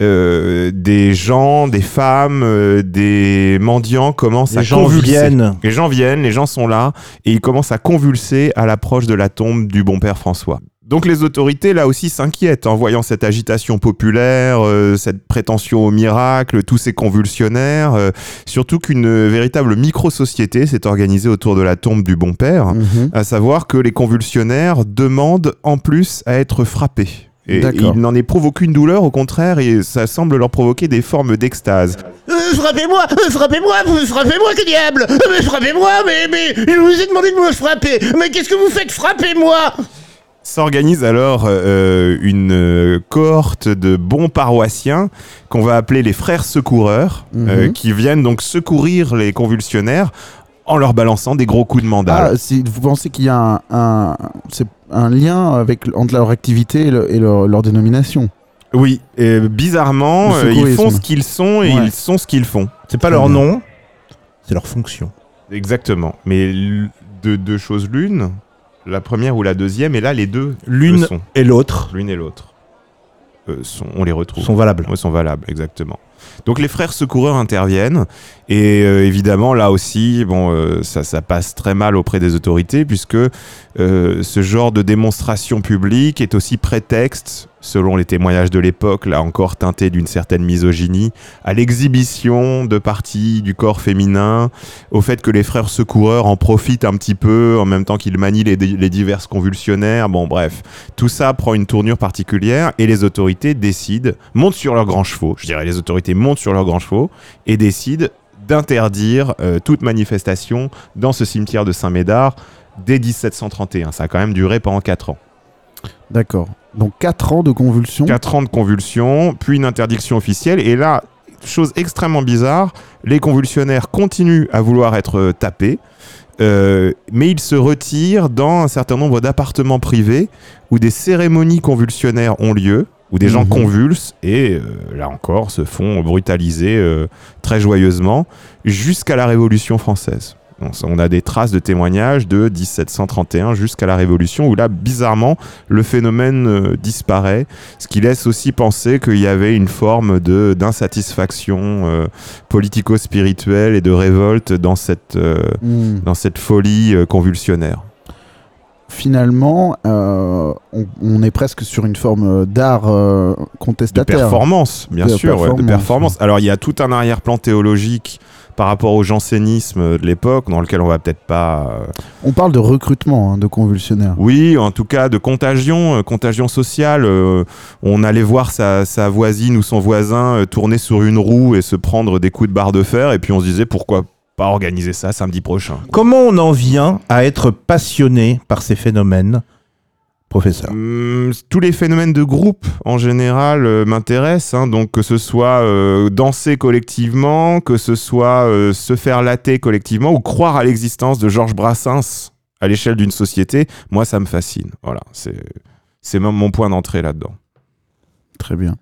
Euh, des gens, des femmes, euh, des mendiants commencent à Les gens convulser. viennent. Les gens viennent, les gens sont là, et ils commencent à convulser à l'approche de la tombe du bon père François. Donc les autorités, là aussi, s'inquiètent en voyant cette agitation populaire, euh, cette prétention au miracle, tous ces convulsionnaires, euh, surtout qu'une véritable micro-société s'est organisée autour de la tombe du bon père, Mhm. à savoir que les convulsionnaires demandent en plus à être frappés. Et ils n'en éprouvent aucune douleur, au contraire, et ça semble leur provoquer des formes d'extase. Euh, frappez-moi, euh, frappez-moi, vous- frappez-moi, que diable Euh, mais Frappez-moi, mais, mais je vous ai demandé de me frapper Mais qu'est-ce que vous faites? Frappez-moi S'organise alors euh, une euh, cohorte de bons paroissiens qu'on va appeler les frères secoureurs, Mhm. euh, qui viennent donc secourir les convulsionnaires en leur balançant des gros coups de mandale. Ah, si vous pensez qu'il y a un, un, c'est un lien avec, entre leur activité et, le- et leur, leur dénomination? Oui, et bizarrement, euh, ils font ce qu'ils sont et Ouais. ils sont ce qu'ils font. C'est pas leur nom, c'est leur fonction. Exactement. Mais deux choses l'une, la première ou la deuxième, et là les deux L'une et l'autre l'une et l'autre. Euh, sont- on les retrouve. sont valables. Ouais, sont valables, exactement. Donc les frères secoureurs interviennent et euh, évidemment là aussi, bon, euh, ça, passe très mal auprès des autorités puisque euh, ce genre de démonstration publique est aussi prétexte, selon les témoignages de l'époque, là encore teinté d'une certaine misogynie, à l'exhibition de parties du corps féminin, au fait que les frères secoureurs en profitent un petit peu en même temps qu'ils manient les, les diverses convulsionnaires. Bon, bref, tout ça prend une tournure particulière et les autorités décident, montent sur leurs grands chevaux, je dirais les autorités montent sur leurs grands chevaux et décident d'interdire euh, toute manifestation dans ce cimetière de Saint-Médard dès 1731. Ça a quand même duré pendant 4 ans. D'accord. Donc 4 ans de convulsions. 4 ans de convulsions, puis une interdiction officielle. Et là, chose extrêmement bizarre, les convulsionnaires continuent à vouloir être euh, tapés. euh, mais ils se retirent dans un certain nombre d'appartements privés où des cérémonies convulsionnaires ont lieu, où des gens Mhm. convulsent et euh, là encore se font brutaliser euh, très joyeusement jusqu'à la Révolution française. On a des traces de témoignages de 1731 jusqu'à la Révolution où là, bizarrement, le phénomène euh, disparaît, ce qui laisse aussi penser qu'il y avait une forme d'insatisfaction euh, politico-spirituelle et de révolte dans cette, euh, Hmm. dans cette folie convulsionnaire. Finalement, euh, on, on est presque sur une forme d'art euh, De contestataire. performance, bien De sûr, ouais, de performance. Alors il y a tout un arrière-plan théologique par rapport au jansénisme de l'époque, dans lequel on va peut-être pas. euh, On parle de recrutement hein, de convulsionnaires. Oui, en tout cas de contagion, euh, contagion sociale. euh, on allait voir sa, sa voisine ou son voisin tourner sur une roue et se prendre des coups de barre de fer, et puis on se disait pourquoi pas organiser ça samedi prochain. Comment on en vient à être passionné par ces phénomènes, professeur Hum, tous les phénomènes de groupe en général euh, m'intéressent, hein, donc que ce soit euh, danser collectivement, que ce soit euh, se faire latter collectivement ou croire à l'existence de Georges Brassens à l'échelle d'une société, moi ça me fascine. Voilà, c'est c'est mon mon point d'entrée là-dedans. Très bien.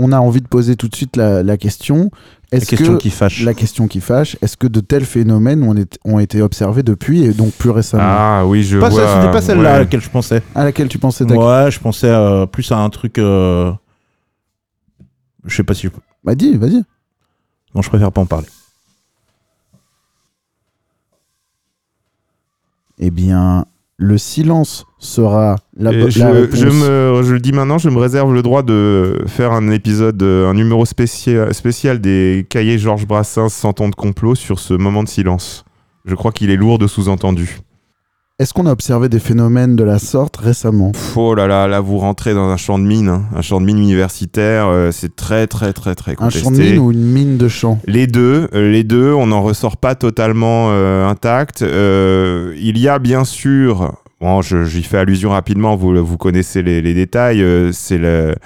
On a envie de poser tout de suite la, la question. La question que qui fâche. la question qui fâche, est-ce que de tels phénomènes ont, été- ont été observés depuis et donc plus récemment? Ah oui, je Pas vois. ça, C'était pas celle-là à laquelle je pensais. À laquelle tu pensais Ouais, je pensais euh, plus à un truc. euh, Je sais pas si je. Bah dis, vas-y. Non, je préfère pas en parler. Eh bien, le silence sera la, Et bo- je, réponse. je me, je le dis maintenant, je me réserve le droit de faire un épisode, euh, un numéro spécial, spécial des cahiers Georges Brassens 100 ans de complot sur ce moment de silence. Je crois qu'il est lourd de sous-entendus. Est-ce qu'on a observé des phénomènes de la sorte récemment? Oh là là, là vous rentrez dans un champ de mine, hein. un champ de mine universitaire, euh, c'est très très très très Un contesté. champ de mine ou une mine de champ? Les deux, euh, les deux, on n'en ressort pas totalement euh, intact. Il y a bien sûr, bon, j'y fais allusion rapidement, vous, vous connaissez les, les détails, c'est le,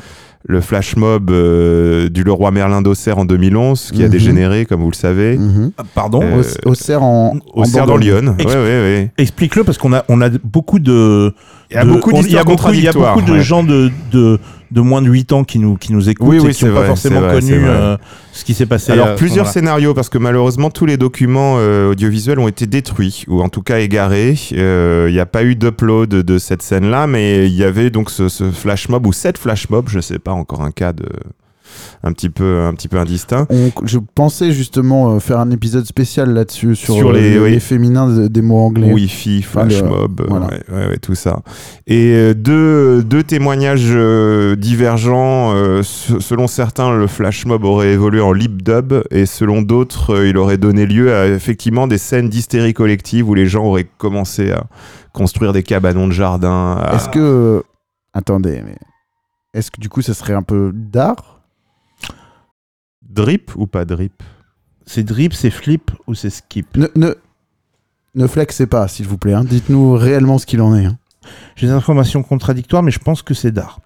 le flash mob euh, du Leroy Merlin d'Auxerre en 2011 qui a Mhm. dégénéré, comme vous le savez. Mhm. Ah, Pardon Euh, Au- Auxerre en, Auxerre dans. Lyon. Ex- Ouais, ouais, ouais. Explique-le parce qu'on a, on a beaucoup de. Il y a beaucoup il y a d'histoires beaucoup, il y a contradictoires. beaucoup de ouais. gens de, de, de moins de 8 ans qui nous, qui nous écoutent Oui, et oui, qui c'est n'ont pas vrai, forcément vrai, connu euh, ce qui s'est passé. Alors ce plusieurs scénarios parce que malheureusement tous les documents euh, audiovisuels ont été détruits ou en tout cas égarés. Euh, Il n'y a pas eu d'upload de cette scène-là, mais il y avait donc ce, ce flash mob ou cette flash mob, je sais pas encore un cas de un petit peu un petit peu indistinct. On- je pensais justement euh, faire un épisode spécial là-dessus sur, Sur euh, les- les, oui. les féminins de- des mots anglais. Wi-Fi, flash mob, euh, voilà. ouais, ouais, ouais, tout ça. Et deux, deux témoignages divergents. se- selon certains, le flash mob aurait évolué en lip dub, et selon d'autres, il aurait donné lieu à effectivement des scènes d'hystérie collective où les gens auraient commencé à construire des cabanons de jardin. à- Est-ce que. Attendez, mais. Est-ce que du coup, ça serait un peu d'art drip ou pas drip C'est drip, c'est flip ou c'est skip ne, ne, ne flexez pas, s'il vous plaît. hein. Dites-nous réellement ce qu'il en est. hein. J'ai des informations contradictoires, mais je pense que c'est d'art.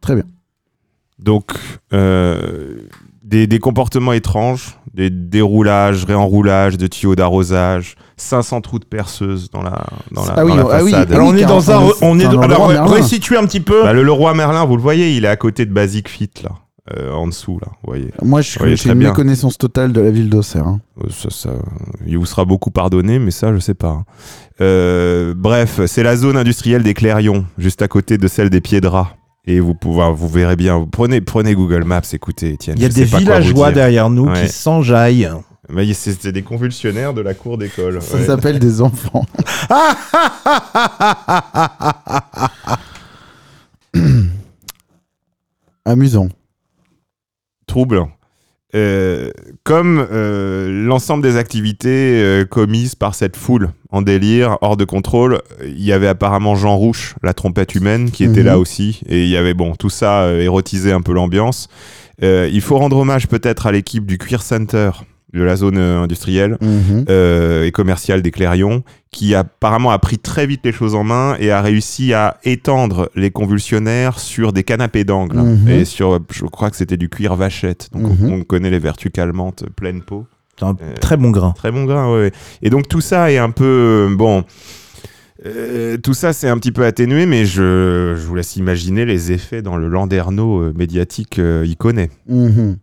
Très bien. Donc, euh, des, des comportements étranges, des déroulages, réenroulages de tuyaux d'arrosage, 500 trous de perceuse dans la, dans la, Ah oui, dans la ah oui, façade. ah Alors on est dans un, on est- on est, dans le alors Leroy Merlin. restitue un petit peu. Bah, le Leroy Merlin, vous le voyez, il est à côté de Basic Fit, là, euh, en dessous, là, vous voyez. Moi, je- très une bien. méconnaissance totale de la ville d'Auxerre. hein. Euh, Ça, ça, il vous sera beaucoup pardonné, mais ça, je sais pas. Euh, bref, c'est la zone industrielle des Clairions, juste à côté de celle des Piedras. Et vous, pouvez, vous verrez bien. Vous prenez, prenez Google Maps, écoutez, Étienne. Il y a des villageois derrière nous Ouais. qui s'enjaillent. Mais c'est- C'était des convulsionnaires de la cour d'école. Ça ouais. s'appelle des enfants. Amusant. Troublant. Euh, comme euh, l'ensemble des activités euh, commises par cette foule en délire, hors de contrôle, il y avait apparemment Jean Rouche, la trompette humaine, qui était Mhm. là aussi. Et il y avait, bon, tout ça euh, érotisait un peu l'ambiance. Il faut rendre hommage peut-être à l'équipe du Queer Center de la zone euh, industrielle Mhm. euh, et commercial des Clairions, qui apparemment a pris très vite les choses en main et a réussi à étendre les convulsionnaires sur des canapés d'angle. Mhm. Et sur, je crois que c'était du cuir vachette. Donc on- Mhm. on, connaît les vertus calmantes, pleine peau. C'est un Euh, très bon grain. Très bon grain, ouais. Et donc tout ça est un peu... Bon... euh, tout ça, c'est un petit peu atténué, mais je, je vous laisse imaginer les effets dans le landerneau médiatique euh, iconé. Mhm.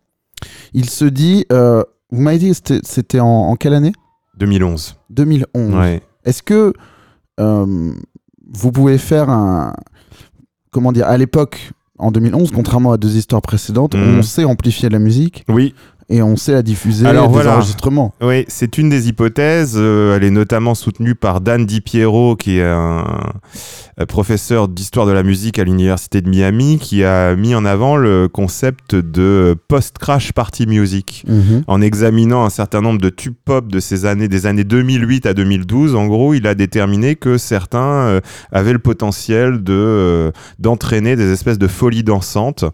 Il se dit. euh, vous m'avez dit que c'était- en, en quelle année? 2011. 2011. Ouais. Est-ce que euh, vous pouvez faire un. Comment dire À l'époque, en 2011, contrairement à deux histoires précédentes, Mhm. on sait amplifier la musique. Oui, et on sait la diffuser Alors, des voilà. enregistrements. Oui, c'est une des hypothèses. Euh, elle est notamment soutenue par Dan Di Piero, qui est un, un professeur d'histoire de la musique à l'université de Miami, qui a mis en avant le concept de post-crash party music. Mhm. En examinant un certain nombre de tubes pop de ces années, des années 2008 à 2012, en gros, il a déterminé que certains euh, avaient le potentiel de euh, d'entraîner des espèces de folies dansantes.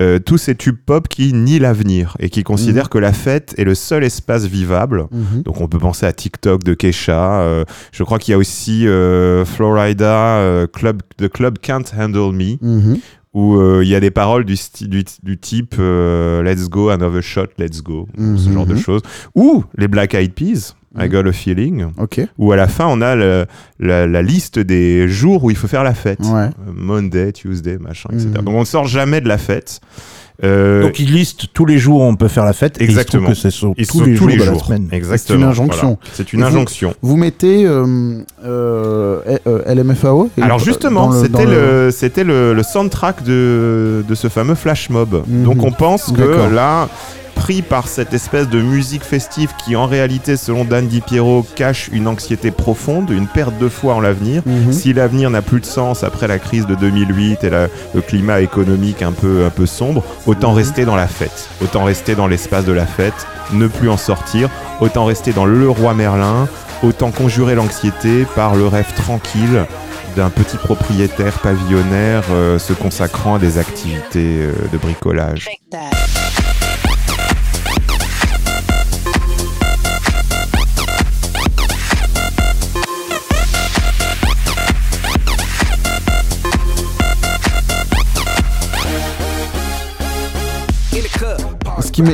Euh, tous ces tubes pop qui nient l'avenir et qui considèrent que la fête est le seul espace vivable. Mhm. Donc on peut penser à TikTok de Kesha. euh, je crois qu'il y a aussi euh, Florida, euh, Club, The Club Can't Handle Me, Mhm. où il y a des paroles du, du, du type Let's go, another shot, let's go, ce genre de Mhm. choses. Ou les Black Eyed Peas, I Mhm. Got a Feeling, Ok. où à la fin on a le- la, la liste des jours où il faut faire la fête. Ouais. Monday, Tuesday, machin, etc. Mhm. Donc on ne sort jamais de la fête. Euh, Donc il liste tous les jours où on peut faire la fête. Exactement. Et il se que c'est tous sont les tous jours les de la jours. semaine. Exactement. C'est une injonction. Voilà. C'est une Et injonction. Vous mettez euh, euh, LMFAO Alors justement, le- c'était le, c'était le, le soundtrack de, de ce fameux flash mob. Mhm. Donc on pense que là, pris par cette espèce de musique festive qui en réalité, selon Dan Di Piero, cache une anxiété profonde, une perte de foi en l'avenir. Mhm. Si l'avenir n'a plus de sens après la crise de 2008 et la- le climat économique un peu, un peu sombre, autant Mhm. rester dans la fête. Autant rester dans l'espace de la fête, ne plus en sortir. Autant rester dans le roi Merlin. Autant conjurer l'anxiété par le rêve tranquille d'un petit propriétaire pavillonnaire euh, se consacrant à des activités euh, de bricolage.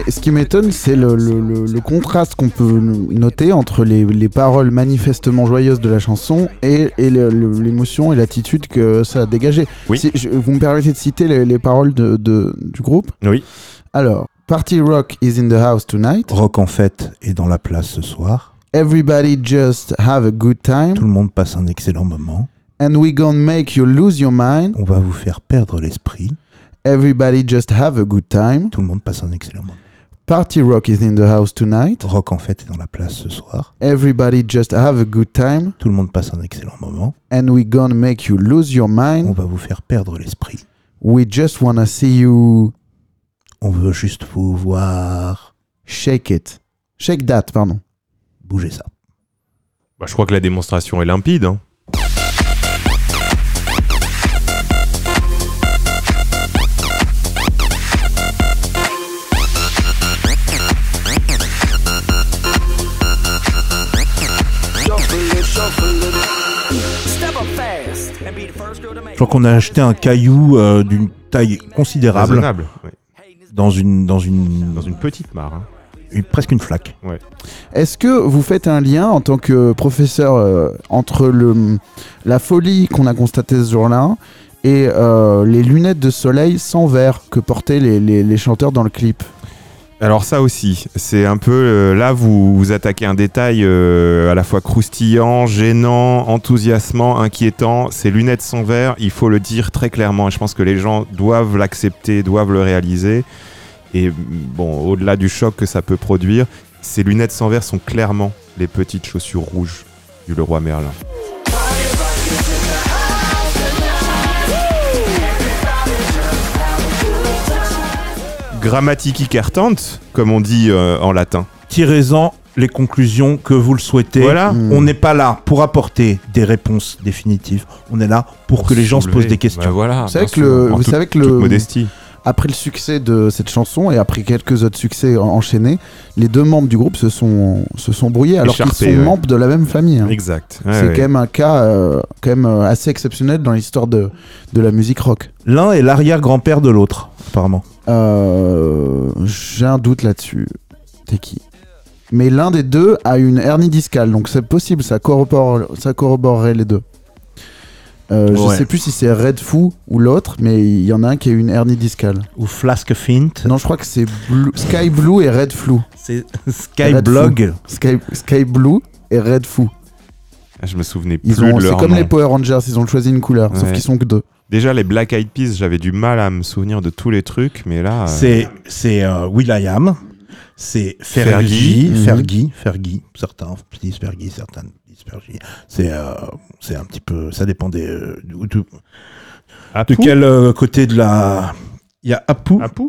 Ce qui m'étonne, c'est le, le- le- le contraste qu'on peut noter entre les, les paroles manifestement joyeuses de la chanson et, l'émotion et l'attitude que ça a dégagé. Oui. Si- je- vous me permettez de citer les, les paroles de, de- du groupe? Oui. Alors, Party Rock is in the house tonight. Rock en fête est dans la place ce soir. Everybody just have a good time. Tout le monde passe un excellent moment. And we gonna make you lose your mind. On va vous faire perdre l'esprit. Everybody just have a good time. Tout le monde passe un excellent moment. Party Rock is in the house tonight. Rock en fête est dans la place ce soir. Everybody just have a good time. Tout le monde passe un excellent moment. And we gonna make you lose your On mind. va vous faire perdre l'esprit. We just wanna see you On veut juste vous voir shake it. Shake that, pardon. bouger ça. Bah, je crois que la démonstration est limpide. hein. Je crois qu'on a acheté un caillou euh, d'une taille considérable ouais. dans une, dans une, Dans une petite mare. hein. une- presque une flaque. Est-ce que vous faites un lien en tant que professeur euh, entre le, la folie qu'on a constatée ce jour-là et euh, les lunettes de soleil sans verre que portaient les, les- les chanteurs dans le clip? Alors ça aussi, c'est un peu euh, là vous attaquez un détail euh, à la fois croustillant, gênant, enthousiasmant, inquiétant. Ces lunettes sans verre, il faut le dire très clairement. Et je pense que les gens doivent l'accepter, doivent le réaliser. Et mm, bon, au-delà du choc que ça peut produire, ces lunettes sans verre sont clairement les petites chaussures rouges du Leroy Merlin. Grammatici cartant, comme on dit euh, en latin. Tirez-en les conclusions que vous le souhaitez. Voilà. On n'est pas là pour apporter des réponses définitives. On est là pour que les gens se posent des questions. Bah voilà, Vous savez que le- vous savez que le- modestie. Après le succès de cette chanson et après quelques autres succès en- enchaînés, les deux membres du groupe se sont, se sont brouillés alors qu'ils sont ouais. membres de la même famille. hein. Exact. Ouais, C'est ouais. quand même un cas euh, quand même euh, assez exceptionnel dans l'histoire de, de la musique rock. L'un est l'arrière-grand-père de l'autre, apparemment. Euh, J'ai un doute là-dessus. T'es qui? Mais l'un des deux a une hernie discale, donc c'est possible, ça, corrobore, ça corroborerait les deux. Euh, Je Ouais. sais plus si c'est Red Foo ou l'autre, mais il y en a un qui a une hernie discale. Ou Flask Fint. Non, je crois que c'est Blue- Sky Blue et Red Flu. C'est Skyblog. Sky, Sky Blue et Red Foo. Ah, Je me souvenais plus Ils ont, de c'est comme nom. les Power Rangers, ils ont choisi une couleur, sauf qu'ils sont que deux. Déjà, les Black Eyed Peas, j'avais du mal à me souvenir de tous les trucs, mais là. euh, C'est c'est euh, Will.i.am. C'est Fergie. Fergie, Mhm. Fergie, Fergie. Certains disent Fergie, certains disent Fergie. C'est euh, c'est un petit peu. Ça dépend des. euh, de, de- Apu? de quel euh, côté de la. Il y a Apu. Apu?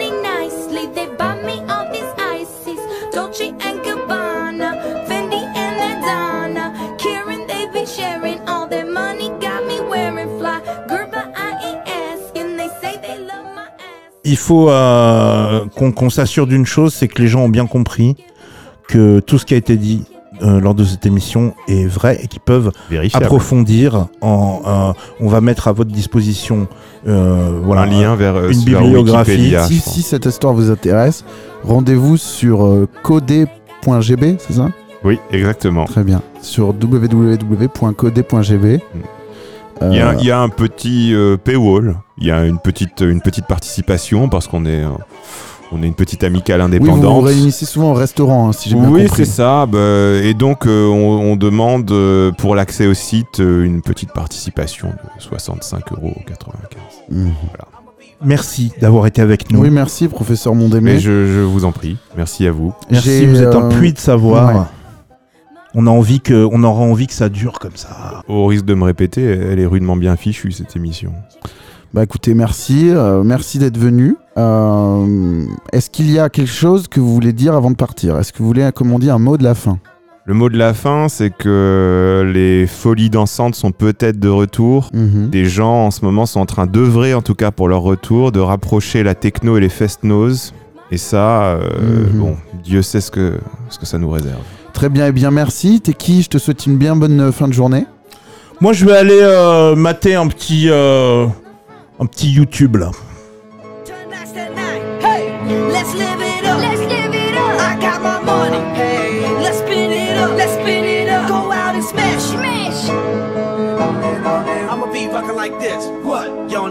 Il faut euh, qu'on s'assure d'une chose, c'est que les gens ont bien compris que tout ce qui a été dit euh, lors de cette émission est vrai et qu'ils peuvent Vérifiable. approfondir. En, euh, on va mettre à votre disposition euh, voilà, un lien vers euh, une bibliographie. Si, si cette histoire vous intéresse, rendez-vous sur euh, codé.gb, c'est ça? Oui, exactement. Très bien. Sur www.codé.gb. Il y, a, Euh, il y a un petit euh, paywall, il y a une petite, une petite participation parce qu'on est, euh, on est une petite amicale oui, vous indépendante. vous réunissez souvent au restaurant, hein, si j'ai bien Oui, compris. c'est ça. bah, et donc, euh, on, on demande euh, pour l'accès au site euh, une petite participation de 65,95 euros. Mhm. Merci d'avoir été avec nous. Oui, merci, professeur Mondémé. Mais je, je vous en prie. Merci à vous. Merci, vous êtes un euh, puits de savoir. ouais. On a envie que, on aura envie que ça dure comme ça. Au risque de me répéter, elle est rudement bien fichue cette émission. Bah écoutez, merci, euh, merci d'être venu. Euh, Est-ce qu'il y a quelque chose que vous voulez dire avant de partir? Est-ce que vous voulez, comme on dit, un mot de la fin? Le mot de la fin, c'est que les folies dansantes sont peut-être de retour. Mhm. Des gens en ce moment sont en train d'œuvrer, en tout cas pour leur retour, de rapprocher la techno et les fest-nose. Et ça, euh, Mhm. bon, Dieu sait ce que, ce que ça nous réserve. Très bien, et bien merci. T'es qui? Je te souhaite une bien bonne euh, fin de journée. Moi, je vais aller euh, mater un petit, euh, un petit YouTube là.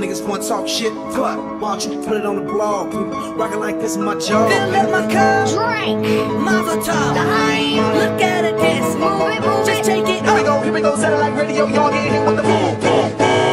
Y'all niggas wanna talk shit? What? Why don't you put it on the blog? Rocking like this is my job. Fill up my cup. Drink. Mazel tov. Dime. Look at it dance. Move it, move Just it. take it. Here we go, here we go. Satellite radio. Y'all get hit with the boom.